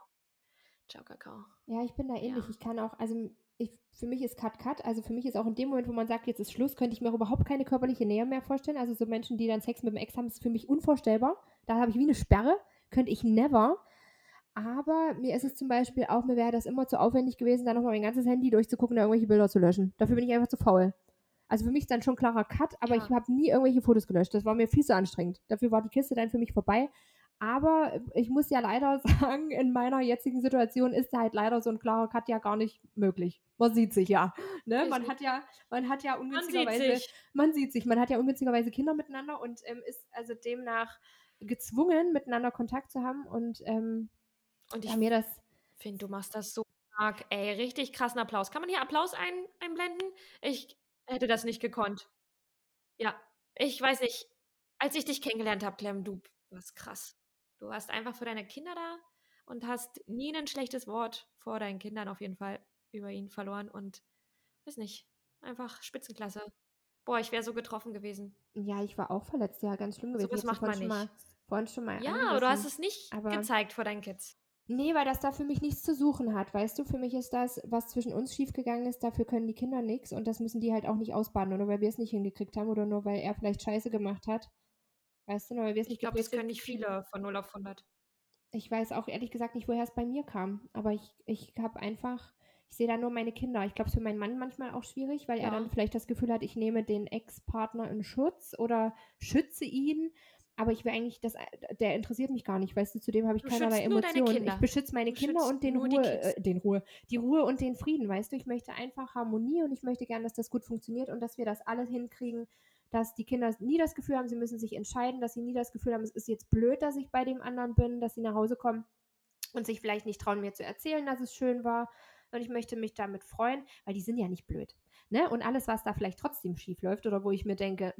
Ciao Kakao. Ja, ich bin da ähnlich. Ja. Ich kann auch, also ich, für mich ist Cut Cut. Also für mich ist auch in dem Moment, wo man sagt, jetzt ist Schluss, könnte ich mir auch überhaupt keine körperliche Nähe mehr vorstellen. Also so Menschen, die dann Sex mit dem Ex haben, ist für mich unvorstellbar. Da habe ich wie eine Sperre. könnte ich never. Aber mir ist es zum Beispiel auch, mir wäre das immer zu aufwendig gewesen, da nochmal mein ganzes Handy durchzugucken, da irgendwelche Bilder zu löschen. Dafür bin ich einfach zu faul. Also für mich ist dann schon klarer Cut, aber Ja. ich habe nie irgendwelche Fotos gelöscht. Das war mir viel zu anstrengend. Dafür war die Kiste dann für mich vorbei. Aber ich muss ja leider *laughs* sagen, in meiner jetzigen Situation ist halt leider so ein klarer Cut ja gar nicht möglich. Man sieht sich ja. Ne? Man hat ja, man hat ja Man sieht ungünstigerweise sich. man sieht sich. Man hat ja ungünstigerweise Kinder miteinander und ähm, ist also demnach gezwungen, miteinander Kontakt zu haben. Und ähm, Und ja, ich mir das. finde, du machst das so stark. Ey, richtig krassen Applaus. Kann man hier Applaus ein, einblenden? Ich hätte das nicht gekonnt. Ja, ich weiß nicht. Als ich dich kennengelernt habe, Clem, du warst krass. Du warst einfach für deine Kinder da und hast nie ein schlechtes Wort vor deinen Kindern auf jeden Fall über ihn verloren und weiß nicht, einfach Spitzenklasse. Boah, ich wäre so getroffen gewesen. Ja, ich war auch verletzt, ja, ganz schlimm gewesen. Ich hab's macht man schon nicht. Mal, vorhin schon mal Ja, aber du hast es nicht aber- gezeigt vor deinen Kids. Nee, weil das da für mich nichts zu suchen hat. Weißt du, für mich ist das, was zwischen uns schiefgegangen ist, dafür können die Kinder nichts und das müssen die halt auch nicht ausbaden, nur weil wir es nicht hingekriegt haben oder nur weil er vielleicht Scheiße gemacht hat. Weißt du, nur weil wir es Ich nicht glaube, das können nicht viele von 0 auf 100. ich weiß auch ehrlich gesagt nicht, woher es bei mir kam. Aber ich, ich habe einfach, ich sehe da nur meine Kinder. Ich glaube, es ist für meinen Mann manchmal auch schwierig, weil er Ja. dann vielleicht das Gefühl hat, ich nehme den Ex-Partner in Schutz oder schütze ihn. Aber ich will eigentlich, das, der interessiert mich gar nicht, weißt du, zudem habe ich Du keinerlei Emotionen. Ich beschütze meine Du Kinder und den Ruhe, äh, den Ruhe, die Ruhe und den Frieden, weißt du. Ich möchte einfach Harmonie und ich möchte gerne, dass das gut funktioniert und dass wir das alles hinkriegen, dass die Kinder nie das Gefühl haben, sie müssen sich entscheiden, dass sie nie das Gefühl haben, es ist jetzt blöd, dass ich bei dem anderen bin, dass sie nach Hause kommen und sich vielleicht nicht trauen, mir zu erzählen, dass es schön war. Und ich möchte mich damit freuen, weil die sind ja nicht blöd. Ne? Und alles, was da vielleicht trotzdem schief läuft oder wo ich mir denke,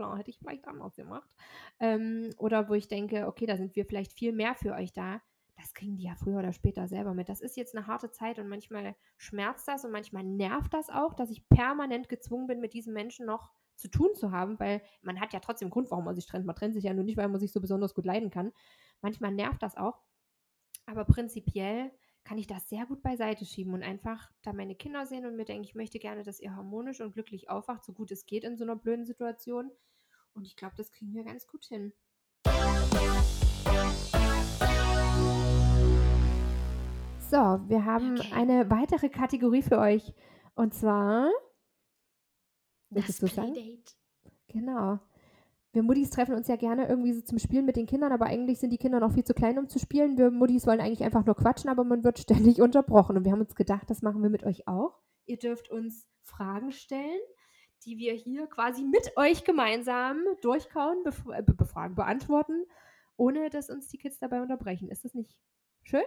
klar, hätte ich vielleicht anders gemacht. Ähm, oder wo ich denke, okay, da sind wir vielleicht viel mehr für euch da. Das kriegen die ja früher oder später selber mit. Das ist jetzt eine harte Zeit und manchmal schmerzt das und manchmal nervt das auch, dass ich permanent gezwungen bin, mit diesen Menschen noch zu tun zu haben, weil man hat ja trotzdem Grund, warum man sich trennt. Man trennt sich ja nur nicht, weil man sich so besonders gut leiden kann. Manchmal nervt das auch. Aber prinzipiell kann ich das sehr gut beiseite schieben und einfach da meine Kinder sehen und mir denken, ich möchte gerne, dass ihr harmonisch und glücklich aufwacht, so gut es geht in so einer blöden Situation. Und ich glaube, das kriegen wir ganz gut hin. So, wir haben Okay. eine weitere Kategorie für euch. Und zwar. Das? Playdate. Genau. Wir Muttis treffen uns ja gerne irgendwie so zum Spielen mit den Kindern, aber eigentlich sind die Kinder noch viel zu klein, um zu spielen. Wir Muttis wollen eigentlich einfach nur quatschen, aber man wird ständig *laughs* unterbrochen. Und wir haben uns gedacht, das machen wir mit euch auch. Ihr dürft uns Fragen stellen, die wir hier quasi mit euch gemeinsam durchkauen, bef äh, be befragen, beantworten, ohne dass uns die Kids dabei unterbrechen. Ist das nicht schön?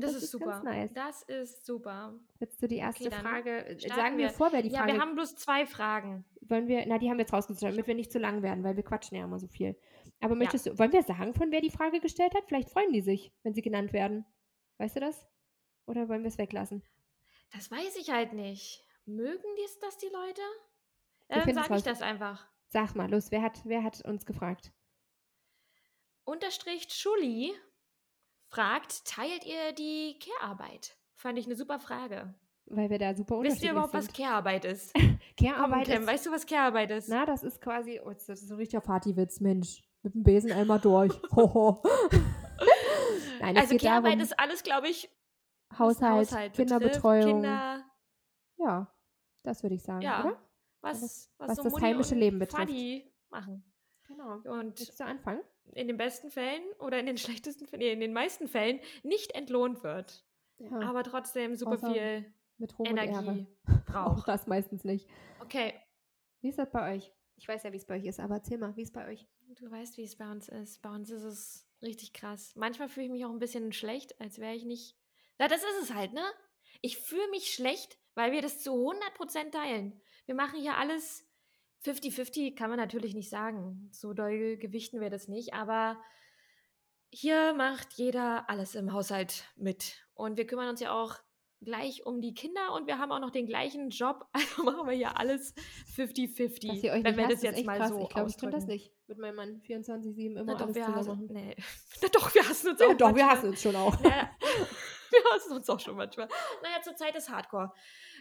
Das, ist super. Ganz nice. Das ist super. Willst du die erste Okay, Frage? Sagen wir vor, wer die Ja, Frage wir haben bloß zwei Fragen. wollen wir, na, die haben wir jetzt rausgesucht, damit wir nicht zu lang werden, weil wir quatschen ja immer so viel. Aber möchtest du, wollen wir sagen, von wer die Frage gestellt hat? Vielleicht freuen die sich, wenn sie genannt werden. Weißt du das? Oder wollen wir es weglassen? Das weiß ich halt nicht. Mögen dies das die Leute? Dann sage ich das einfach. Sag mal, los, wer hat, wer hat uns gefragt? Unterstrich Schuli fragt, teilt ihr die Care-Arbeit? Fand ich eine super Frage. Weil wir da super Wisst ihr überhaupt, was sind. Care-Arbeit ist? *laughs* Komm, Care-Arbeit ist, weißt du, was Care-Arbeit ist? na, das ist quasi, oh, das ist so ein richtiger Partywitz, Mensch. Mit dem Besen einmal durch. *laughs* Hoho. *laughs* Nein, es also Care-Arbeit ist alles, glaube ich, was Haushalt, betrifft, Kinderbetreuung. Kinder, Ja, das würde ich sagen, ja, oder? was, was, was so das Mutti heimische Leben betrifft. Vati machen. Genau. Und Willst du anfangen? in den besten Fällen oder in den *laughs* schlechtesten Fällen, nee, in den meisten Fällen nicht entlohnt wird. Ja, Aber trotzdem super Außer viel. Energie *laughs* Auch braucht. das meistens nicht. Okay, Wie ist das bei euch? Ich weiß ja, wie es bei euch ist, aber erzähl mal, wie ist es bei euch? du weißt, wie es bei uns ist. Bei uns ist es richtig krass. Manchmal fühle ich mich auch ein bisschen schlecht, als wäre ich nicht. Na, das ist es halt, ne? Ich fühle mich schlecht, weil wir das zu 100% teilen. Wir machen hier alles 50-50, kann man natürlich nicht sagen. So doll gewichten wir das nicht, aber hier macht jeder alles im Haushalt mit. Und wir kümmern uns ja auch gleich um die Kinder und wir haben auch noch den gleichen Job. *laughs* Also machen wir hier alles 50-50. Dass ihr euch wenn wir hasst, das jetzt mal krass. so ich glaube, ich könnte das nicht. Mit meinem Mann 24-7 immer Na doch, alles wir hassen, nee. *laughs* Na doch, wir hassen uns Ja, auch doch, wir manchmal. hassen uns schon auch. Naja, *laughs* *laughs* wir hassen uns auch schon manchmal. Naja, zurzeit ist Hardcore.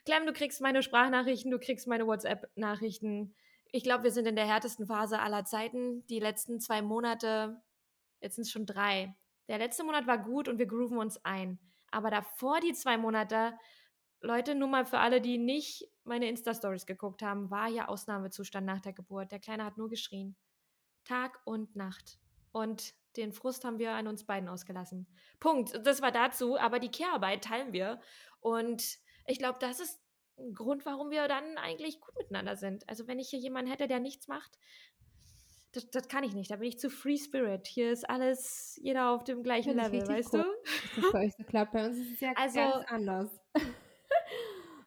Clem, du kriegst meine Sprachnachrichten, du kriegst meine WhatsApp-Nachrichten. Ich glaube, wir sind in der härtesten Phase aller Zeiten. Die letzten zwei Monate Jetzt sind es schon drei. Der letzte Monat war gut und wir grooven uns ein. Aber davor die zwei Monate, Leute, nur mal für alle, die nicht meine Insta-Stories geguckt haben, war ja Ausnahmezustand nach der Geburt. Der Kleine hat nur geschrien. Tag und Nacht. Und den Frust haben wir an uns beiden ausgelassen. Punkt. Das war dazu, aber die Kehrarbeit teilen wir. Und ich glaube, das ist ein Grund, warum wir dann eigentlich gut miteinander sind. Also wenn ich hier jemanden hätte, der nichts macht, das, das kann ich nicht. Da bin ich zu Free Spirit. Hier ist alles, jeder auf dem gleichen Level, weißt cool. du? Das ist bei euch so klappt. Bei uns ist es ja *laughs* also, ganz anders. *laughs*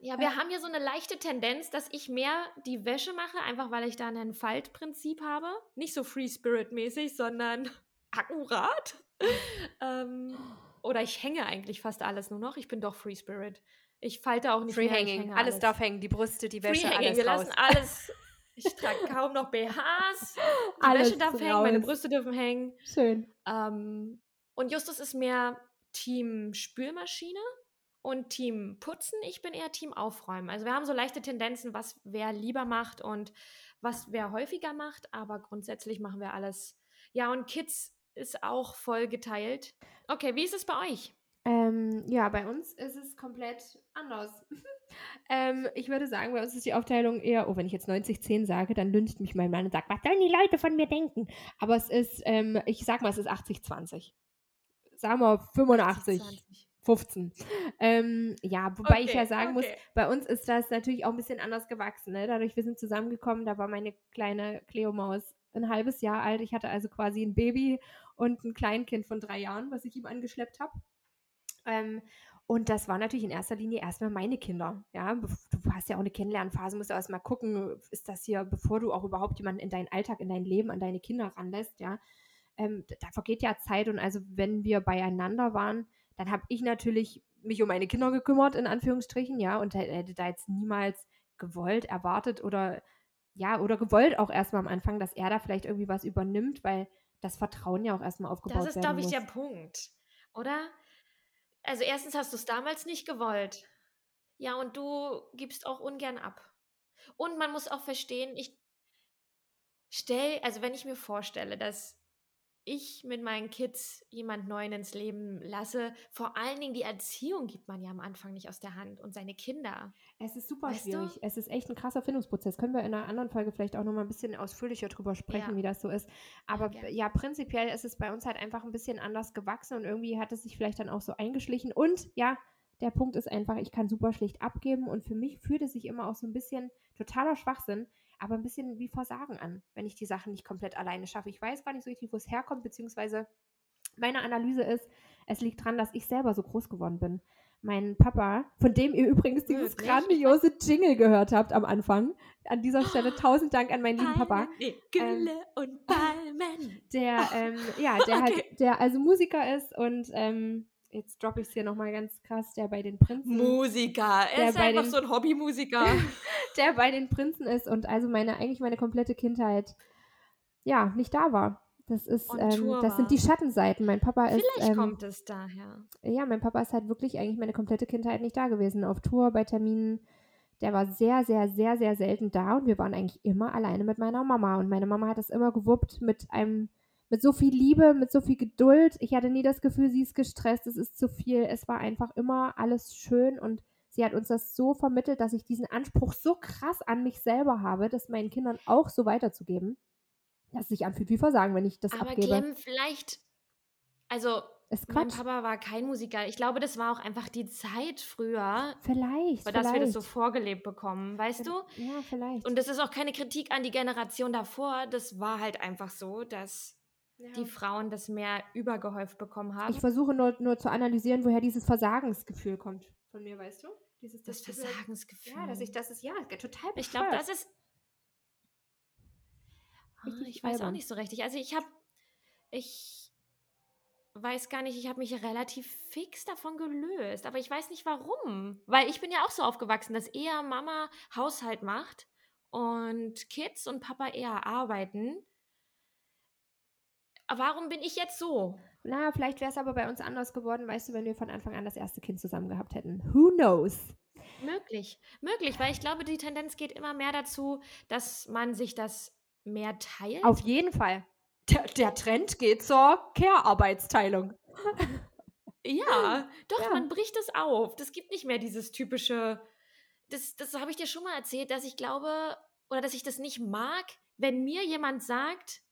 Ja, wir haben hier so eine leichte Tendenz, dass ich mehr die Wäsche mache, einfach weil ich da ein Faltprinzip habe. Nicht so Free Spirit-mäßig, sondern akkurat. *laughs* ähm, oder ich hänge eigentlich fast alles nur noch. Ich bin doch Free Spirit. Ich falte auch nicht Free mehr. Hanging. Alles, alles darf hängen. Die Brüste, die Wäsche, Free alles Wir raus. lassen alles. *laughs* Ich trage kaum noch BHs. Die alles Wäsche darf raus. hängen, meine Brüste dürfen hängen. Schön. Ähm, und Justus ist mehr Team Spülmaschine und Team Putzen. Ich bin eher Team Aufräumen. Also wir haben so leichte Tendenzen, was wer lieber macht und was wer häufiger macht, aber grundsätzlich machen wir alles. Ja, und Kids ist auch voll geteilt. Okay, wie ist es bei euch? Ähm, ja, bei uns ist es komplett anders. *laughs* ähm, ich würde sagen, bei uns ist die Aufteilung eher, oh, wenn ich jetzt 90-10 sage, dann lüncht mich mein Mann und sagt, was sollen die Leute von mir denken? Aber es ist, ähm, ich sag mal, es ist 80-20. Sagen wir 85. 80, 15. Ähm, ja, wobei okay, ich ja sagen okay. muss, bei uns ist das natürlich auch ein bisschen anders gewachsen. Ne? Dadurch, wir sind zusammengekommen, da war meine kleine Cleo-Maus ein halbes Jahr alt. Ich hatte also quasi ein Baby und ein Kleinkind von drei Jahren, was ich ihm angeschleppt habe. Ähm, und das war natürlich in erster Linie erstmal meine Kinder. Ja, du hast ja auch eine Kennenlernphase, musst du erstmal gucken, ist das hier, bevor du auch überhaupt jemanden in deinen Alltag, in dein Leben, an deine Kinder ranlässt, ja. Ähm, da vergeht ja Zeit und also wenn wir beieinander waren, dann habe ich natürlich mich um meine Kinder gekümmert, in Anführungsstrichen, ja, und hätte da jetzt niemals gewollt, erwartet oder ja, oder gewollt auch erstmal am Anfang, dass er da vielleicht irgendwie was übernimmt, weil das Vertrauen ja auch erstmal aufgebaut wird. Das ist, glaube ich, der Punkt, oder? Also erstens hast du es damals nicht gewollt. Ja, und du gibst auch ungern ab. Und man muss auch verstehen, ich stell, also wenn ich mir vorstelle, dass ich mit meinen Kids jemand Neuen ins Leben lasse. Vor allen Dingen die Erziehung gibt man ja am Anfang nicht aus der Hand und seine Kinder. Es ist super weißt schwierig. Du? Es ist echt ein krasser Findungsprozess. Können wir in einer anderen Folge vielleicht auch noch mal ein bisschen ausführlicher drüber sprechen, ja. wie das so ist. Aber ja, ja, prinzipiell ist es bei uns halt einfach ein bisschen anders gewachsen und irgendwie hat es sich vielleicht dann auch so eingeschlichen. Und ja, der Punkt ist einfach, ich kann super schlicht abgeben und für mich fühlt es sich immer auch so ein bisschen totaler Schwachsinn, aber ein bisschen wie Versagen an, wenn ich die Sachen nicht komplett alleine schaffe. Ich weiß gar nicht so richtig, wo es herkommt, beziehungsweise meine Analyse ist, es liegt daran, dass ich selber so groß geworden bin. Mein Papa, von dem ihr übrigens dieses Wirklich? grandiose Jingle gehört habt am Anfang. An dieser Stelle tausend Dank an meinen lieben Papa. Gülle ähm, und Palmen. *laughs* Der, ähm, ja, *laughs* der okay. halt, der also Musiker ist und ähm, jetzt droppe ich es hier nochmal ganz krass, der bei den Prinzen. Musiker, er ist einfach den, so ein Hobbymusiker. *laughs* der bei den Prinzen ist und also meine, eigentlich meine komplette Kindheit, ja, nicht da war. Das ist, ähm, das sind die Schattenseiten. Mein Papa ist. Vielleicht ähm, kommt es daher. Ja, mein Papa ist halt wirklich eigentlich meine komplette Kindheit nicht da gewesen. Auf Tour, bei Terminen. Der war sehr, sehr, sehr, sehr selten da und wir waren eigentlich immer alleine mit meiner Mama. Und meine Mama hat das immer gewuppt mit einem mit so viel Liebe, mit so viel Geduld. Ich hatte nie das Gefühl, sie ist gestresst, es ist zu viel. Es war einfach immer alles schön und sie hat uns das so vermittelt, dass ich diesen Anspruch so krass an mich selber habe, das meinen Kindern auch so weiterzugeben, dass es sich anfühlt wie Versagen, wenn ich das Aber abgebe. Aber Clem, vielleicht, also mein Papa war kein Musiker. Ich glaube, das war auch einfach die Zeit früher. Vielleicht. Dass vielleicht. wir das so vorgelebt bekommen, weißt du? Ja, vielleicht. Und das ist auch keine Kritik an die Generation davor. Das war halt einfach so, dass die Frauen das mehr übergehäuft bekommen haben. Ich versuche nur, nur zu analysieren, woher dieses Versagensgefühl kommt von mir, weißt du? Dieses das, das Versagensgefühl. Ja, dass ich das ist ja total. Ich glaube, das ist. Oh, ich weiß auch nicht so richtig. Also ich habe, ich weiß gar nicht, ich habe mich relativ fix davon gelöst, aber ich weiß nicht warum, weil ich bin ja auch so aufgewachsen, dass eher Mama Haushalt macht und Kids und Papa eher arbeiten warum bin ich jetzt so? Na, vielleicht wäre es aber bei uns anders geworden, weißt du, wenn wir von Anfang an das erste Kind zusammen gehabt hätten. Who knows? Möglich, möglich, weil ich glaube, die Tendenz geht immer mehr dazu, dass man sich das mehr teilt. Auf jeden Fall. Der, der Trend geht zur Care-Arbeitsteilung. *laughs* Ja, doch, Ja. man bricht es auf. Das gibt nicht mehr dieses typische. Das, das habe ich dir schon mal erzählt, dass ich glaube, oder dass ich das nicht mag, wenn mir jemand sagt,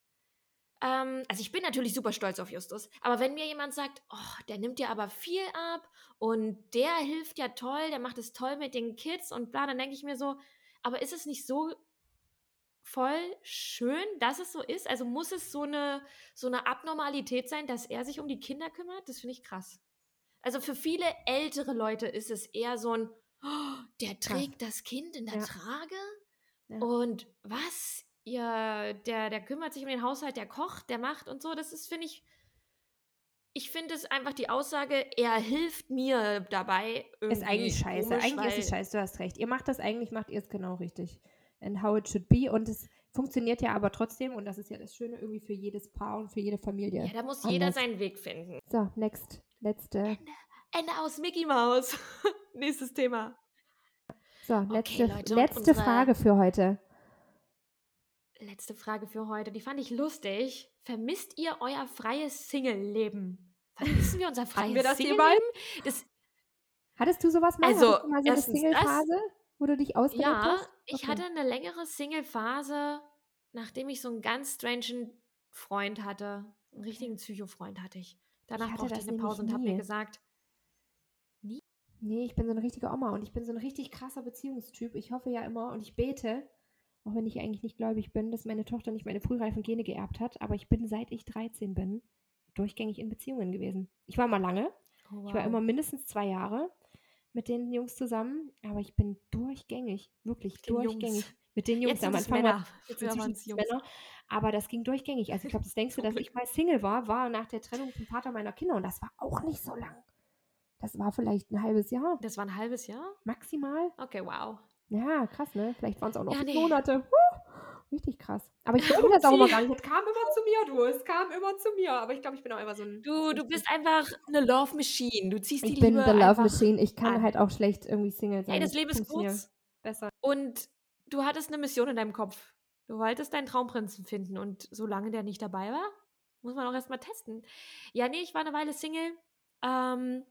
ähm, also ich bin natürlich super stolz auf Justus, aber wenn mir jemand sagt, oh, der nimmt dir aber viel ab und der hilft ja toll, der macht es toll mit den Kids und bla, dann denke ich mir so, aber ist es nicht so voll schön, dass es so ist? Also muss es so eine, so eine Abnormalität sein, dass er sich um die Kinder kümmert? Das finde ich krass. Also für viele ältere Leute ist es eher so ein, oh, der trägt das Kind in der Ja. Trage Ja. und was? Ja, der, der kümmert sich um den Haushalt, der kocht, der macht und so. Das ist, finde ich, ich finde es einfach die Aussage, er hilft mir dabei. Ist eigentlich scheiße. komisch, eigentlich ist es scheiße, du hast recht. Ihr macht das eigentlich, macht ihr es genau richtig. And how it should be. Und es funktioniert ja aber trotzdem, und das ist ja das Schöne, irgendwie für jedes Paar und für jede Familie. Ja, da muss jeder anders. seinen Weg finden. So, next. Letzte. Ende aus Mickey Mouse. *laughs* Nächstes Thema. So, letzte, Leute, und letzte Frage für heute. Letzte Frage für heute. Die fand ich lustig. Vermisst ihr euer freies Single-Leben? Vermissen wir unser freies wir das Single-Leben? Das, Hattest du sowas mal? Also, mal so eine erstens das. Single-Phase, wo du dich ausgelebt ja, hast? ich Okay. hatte eine längere Single-Phase, nachdem ich so einen ganz strangen Freund hatte. Einen richtigen Psycho-Freund hatte ich. Danach hatte brauchte ich eine Pause und habe mir nie. gesagt, Nee, ich bin so eine richtige Oma und ich bin so ein richtig krasser Beziehungstyp. Ich hoffe ja immer und ich bete, auch wenn ich eigentlich nicht gläubig bin, dass meine Tochter nicht meine frühreifen Gene geerbt hat, aber ich bin seit ich 13 bin durchgängig in Beziehungen gewesen. Ich war mal lange, oh, ich war wow. immer mindestens zwei Jahre mit den Jungs zusammen, aber ich bin durchgängig, wirklich Jungs. durchgängig. Mit den Jungs Jetzt sind am es Anfang war Männer. Jetzt sind's Jungs. Männer, aber das ging durchgängig. Also ich glaube, das denkst du, dass ich mal Single war, war nach der Trennung vom Vater meiner Kinder und das war auch nicht so lang. Das war vielleicht ein halbes Jahr, Das war ein halbes Jahr? maximal. Okay, wow. Ja, krass, ne? Vielleicht waren es auch noch Ja, nee. Monate. Huh, richtig krass. Aber ich *laughs* wollte das auch immer gar nicht. Es kam immer zu mir, du. Es kam immer zu mir. Aber ich glaube, ich bin auch immer so ein. Du, du bist einfach eine Love Machine. Du ziehst die Ich bin Liebe the Love Machine. Ich kann an. halt auch schlecht irgendwie Single sein. Ey, das Leben ist kurz. Besser. Und du hattest eine Mission in deinem Kopf. Du wolltest deinen Traumprinzen finden. Und solange der nicht dabei war, muss man auch erstmal testen. Ja, nee, ich war eine Weile Single ähm,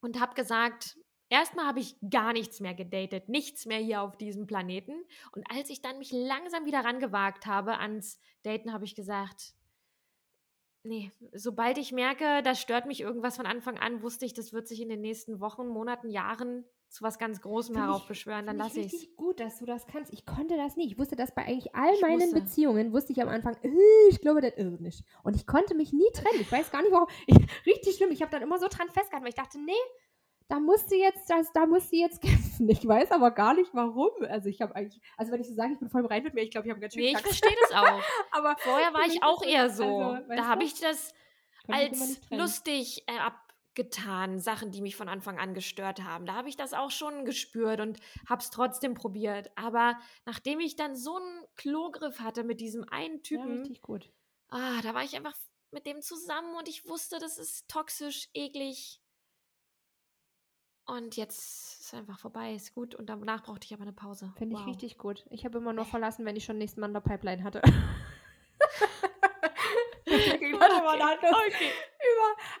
und habe gesagt, erstmal habe ich gar nichts mehr gedatet. Nichts mehr hier auf diesem Planeten. Und als ich dann mich langsam wieder rangewagt habe ans Daten, habe ich gesagt, nee, sobald ich merke, das stört mich irgendwas von Anfang an, wusste ich, das wird sich in den nächsten Wochen, Monaten, Jahren zu was ganz Großem Find heraufbeschwören, dann lasse ich es. gut, dass du das kannst. Ich konnte das nicht. Ich wusste das bei eigentlich all Ich meinen wusste. Beziehungen, wusste ich am Anfang, äh, ich glaube, das ist nicht. Und ich konnte mich nie trennen. Ich weiß gar nicht, warum. *laughs* Ich, richtig schlimm. Ich habe dann immer so dran festgehalten, weil ich dachte, nee, da musst du jetzt, das, da musst du jetzt *laughs* kämpfen. Ich weiß aber gar nicht, warum. Also ich habe eigentlich, also wenn ich so sage, ich bin voll bereit mit mir, ich glaube, ich habe ganz schön Nee, ich Knacks. verstehe das auch. *laughs* Aber Vorher war ich auch eher so. also, da habe ich das als lustig äh, abgetan, Sachen, die mich von Anfang an gestört haben. Da habe ich das auch schon gespürt und habe es trotzdem probiert. Aber nachdem ich dann so einen Klogriff hatte mit diesem einen Ja, Typen, richtig gut. ah, da war ich einfach mit dem zusammen und ich wusste, das ist toxisch, eklig. Und jetzt ist einfach vorbei, ist gut. Und danach brauchte ich aber eine Pause. Finde ich Wow. richtig gut. Ich habe immer nur *laughs* verlassen, wenn ich schon nächsten Mann in der Pipeline hatte. *laughs* okay, Okay.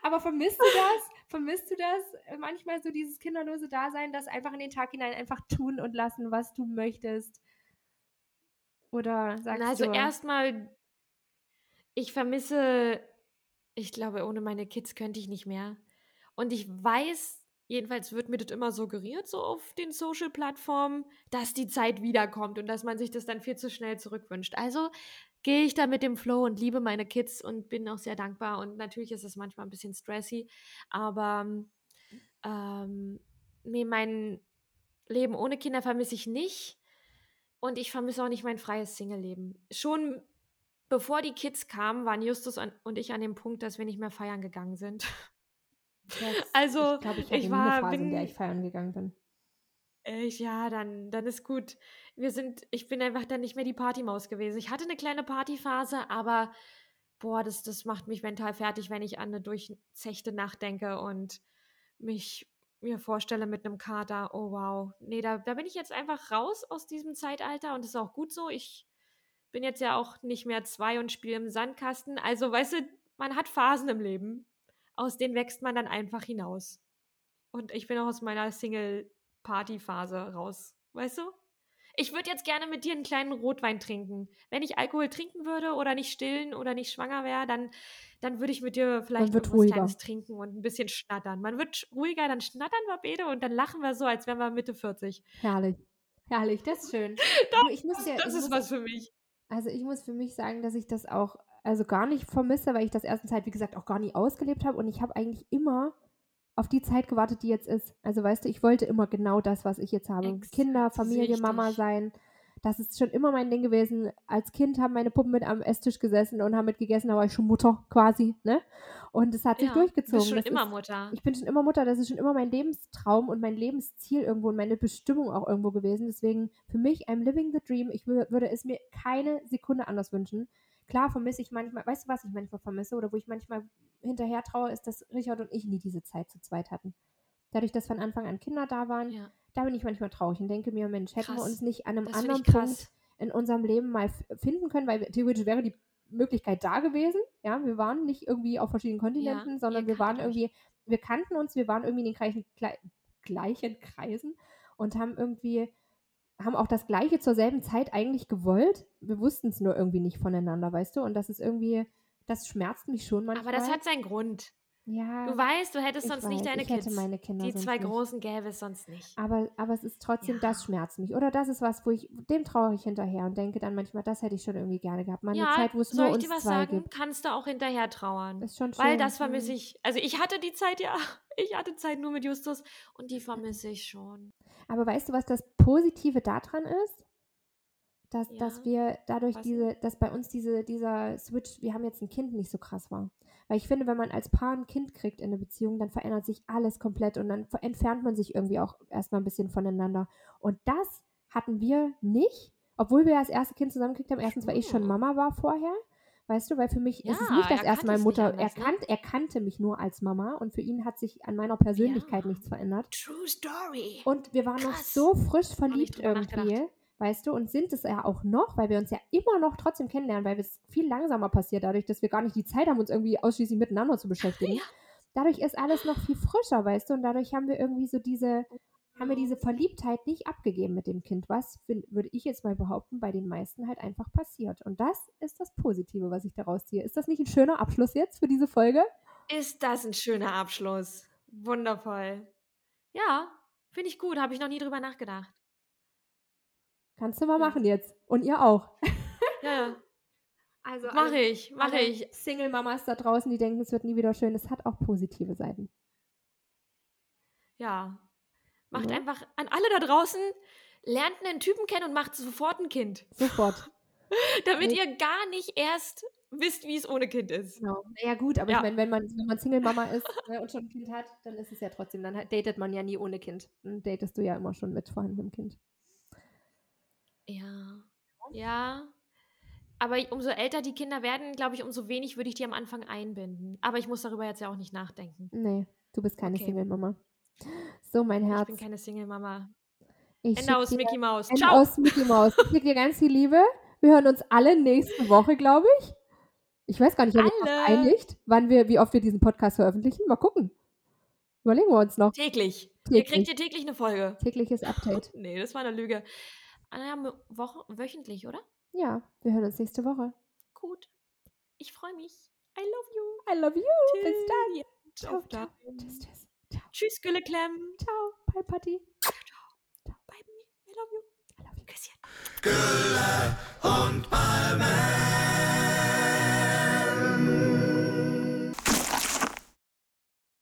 Aber vermisst du das? Vermisst du das? äh, Manchmal so dieses kinderlose Dasein, das einfach in den Tag hinein einfach tun und lassen, was du möchtest? Oder sagst Na, also du? erstmal, ich vermisse, ich glaube, ohne meine Kids könnte ich nicht mehr. Und ich weiß, jedenfalls wird mir das immer suggeriert, so auf den Social-Plattformen, dass die Zeit wiederkommt und dass man sich das dann viel zu schnell zurückwünscht. Also gehe ich da mit dem Flow und liebe meine Kids und bin auch sehr dankbar. Und natürlich ist es manchmal ein bisschen stressy, aber ähm, nee, mein Leben ohne Kinder vermisse ich nicht. Und ich vermisse auch nicht mein freies Single-Leben. Schon bevor die Kids kamen, waren Justus und ich an dem Punkt, dass wir nicht mehr feiern gegangen sind. *laughs* Jetzt, also, ich glaube, ich ich war- eine Phase, in der bin- ich feiern gegangen bin. Ich, ja, dann, dann ist gut. Wir sind, ich bin einfach dann nicht mehr die Partymaus gewesen. Ich hatte eine kleine Partyphase, aber boah, das, das macht mich mental fertig, wenn ich an eine durchzechte Nacht denke und mich mir vorstelle mit einem Kater, oh wow. Nee, da, da bin ich jetzt einfach raus aus diesem Zeitalter und das ist auch gut so. Ich bin jetzt ja auch nicht mehr zwei und spiele im Sandkasten. Also, weißt du, man hat Phasen im Leben, aus denen wächst man dann einfach hinaus. Und ich bin auch aus meiner Single-Party-Phase raus. Weißt du? Ich würde jetzt gerne mit dir einen kleinen Rotwein trinken. Wenn ich Alkohol trinken würde oder nicht stillen oder nicht schwanger wäre, dann, dann würde ich mit dir vielleicht ruhiger. Kleines trinken und ein bisschen schnattern. Man wird ruhiger, dann schnattern wir beide und dann lachen wir so, als wären wir Mitte 40. Herrlich. Herrlich, das ist schön. *laughs* Du, ich muss dir, Das ist was für mich. Also ich muss für mich sagen, dass ich das auch also gar nicht vermisse, weil ich das erstens halt, wie gesagt, auch gar nie ausgelebt habe und ich habe eigentlich immer auf die Zeit gewartet, die jetzt ist. Also weißt du, ich wollte immer genau das, was ich jetzt habe. Exakt, Kinder, Familie, Mama sein. Das ist schon immer mein Ding gewesen. Als Kind haben meine Puppen mit am Esstisch gesessen und haben mit gegessen, da war ich schon Mutter quasi, ne? Und es hat sich Ja, durchgezogen. Du bist schon Das immer ist, Mutter. ich bin schon immer Mutter, das ist schon immer mein Lebenstraum und mein Lebensziel irgendwo und meine Bestimmung auch irgendwo gewesen. Deswegen für mich, I'm living the dream. Ich wür- würde es mir keine Sekunde anders wünschen. Klar vermisse ich manchmal, weißt du, was ich manchmal vermisse oder wo ich manchmal hinterher traue, ist, dass Richard und ich nie diese Zeit zu zweit hatten. Dadurch, dass von Anfang an Kinder da waren, ja. Da bin ich manchmal traurig und denke mir, Mensch, hätten wir Krass. uns nicht an einem Das anderen Punkt in unserem Leben mal finden können, weil wir- theoretisch wäre die Möglichkeit da gewesen. Ja, wir waren nicht irgendwie auf verschiedenen Kontinenten, sondern ihr wir waren euch. irgendwie, wir kannten uns, wir waren irgendwie in den gleichen, glei- gleichen Kreisen und haben irgendwie, haben auch das Gleiche zur selben Zeit eigentlich gewollt. Wir wussten es nur irgendwie nicht voneinander, weißt du? Und das ist irgendwie, das schmerzt mich schon manchmal. Aber das hat seinen Grund. Ja, Du weißt, du hättest sonst weiß, nicht deine ich hätte Kids. meine Kinder Die zwei nicht. großen gäbe es sonst nicht. Aber, aber es ist trotzdem, das Ja. schmerzt mich. Oder das ist was, wo ich, dem traue ich hinterher und denke dann manchmal, das hätte ich schon irgendwie gerne gehabt. Mal eine ja, Zeit, wo es soll nur ich uns dir was zwei sagen? gibt. Kannst du auch hinterher trauern. Ist schon schön. Weil das vermisse Mhm. ich. Also ich hatte die Zeit ja. *laughs* Ich hatte Zeit nur mit Justus und die vermisse ich schon. Aber weißt du, was das Positive daran ist? Dass, dass Ja, wir dadurch diese, dass bei uns diese, dieser Switch, wir haben jetzt ein Kind, nicht so krass war. Weil ich finde, wenn man als Paar ein Kind kriegt in einer Beziehung, dann verändert sich alles komplett und dann entfernt man sich irgendwie auch erstmal ein bisschen voneinander. Und das hatten wir nicht, obwohl wir das erste Kind zusammengekriegt haben. Erstens, weil ich schon. Mama war vorher. Weißt du, weil für mich ist es Ja, nicht das er erste Mal Mutter. anders, er, ne? kannt, er kannte mich nur als Mama und für ihn hat sich an meiner Persönlichkeit Ja. nichts verändert. True Story. Und wir waren noch Krass. so frisch verliebt irgendwie. Weißt du, und sind es ja auch noch, weil wir uns ja immer noch trotzdem kennenlernen, weil es viel langsamer passiert, dadurch, dass wir gar nicht die Zeit haben, uns irgendwie ausschließlich miteinander zu beschäftigen. Ja. Dadurch ist alles noch viel frischer, weißt du, und dadurch haben wir irgendwie so diese, haben wir diese Verliebtheit nicht abgegeben mit dem Kind, was, würde ich jetzt mal behaupten, bei den meisten halt einfach passiert. Und das ist das Positive, was ich daraus ziehe. Ist das nicht ein schöner Abschluss jetzt für diese Folge? Ist das ein schöner Abschluss. Wundervoll. Ja, finde ich gut. Habe ich noch nie drüber nachgedacht. Kannst du mal Ja. machen jetzt. Und ihr auch. Ja, Also mache ich, mache ich. Single-Mamas da draußen, die denken, es wird nie wieder schön, es hat auch positive Seiten. Ja. Macht Ja. einfach an alle da draußen, lernt einen Typen kennen und macht sofort ein Kind. Sofort. *laughs* Damit Ja. ihr gar nicht erst wisst, wie es ohne Kind ist. Genau. Ja gut, aber Ja. ich meine, wenn man, wenn man Single-Mama ist ne, und schon ein Kind hat, dann ist es ja trotzdem, dann datet man ja nie ohne Kind. Dann datest du ja immer schon mit vorhandenem Kind. Ja. Ja. Aber umso älter die Kinder werden, glaube ich, umso wenig würde ich die am Anfang einbinden. Aber ich muss darüber jetzt ja auch nicht nachdenken. Nee, du bist keine Okay. Single-Mama. So, mein Ich Herz. bin keine Single-Mama. Ich Ende aus Mickey Mouse. Ende Ciao. aus Mickey Mouse. Ich schicke dir ganz viel Liebe. Wir hören uns alle nächste Woche, glaube ich. Ich weiß gar nicht, ob wir uns Alle. einigt, wann wir, wie oft wir diesen Podcast veröffentlichen. Mal gucken. Überlegen wir uns noch. Täglich. Ihr Täglich. kriegt ihr täglich eine Folge. Tägliches Update. *laughs* Nee, das war eine Lüge. Ja, mo- Woche, wöchentlich, oder? Ja, wir hören uns nächste Woche. Gut. Ich freue mich. I love you. I love you. Bis dann. Ja, Ciao, auf ciao. dann. Tschüss, tschüss. Ciao, Tschüss, Gülleclem. ciao. Bye, Patti. Bye, I love you. I love you. Küsschen. Gülle und Palmen.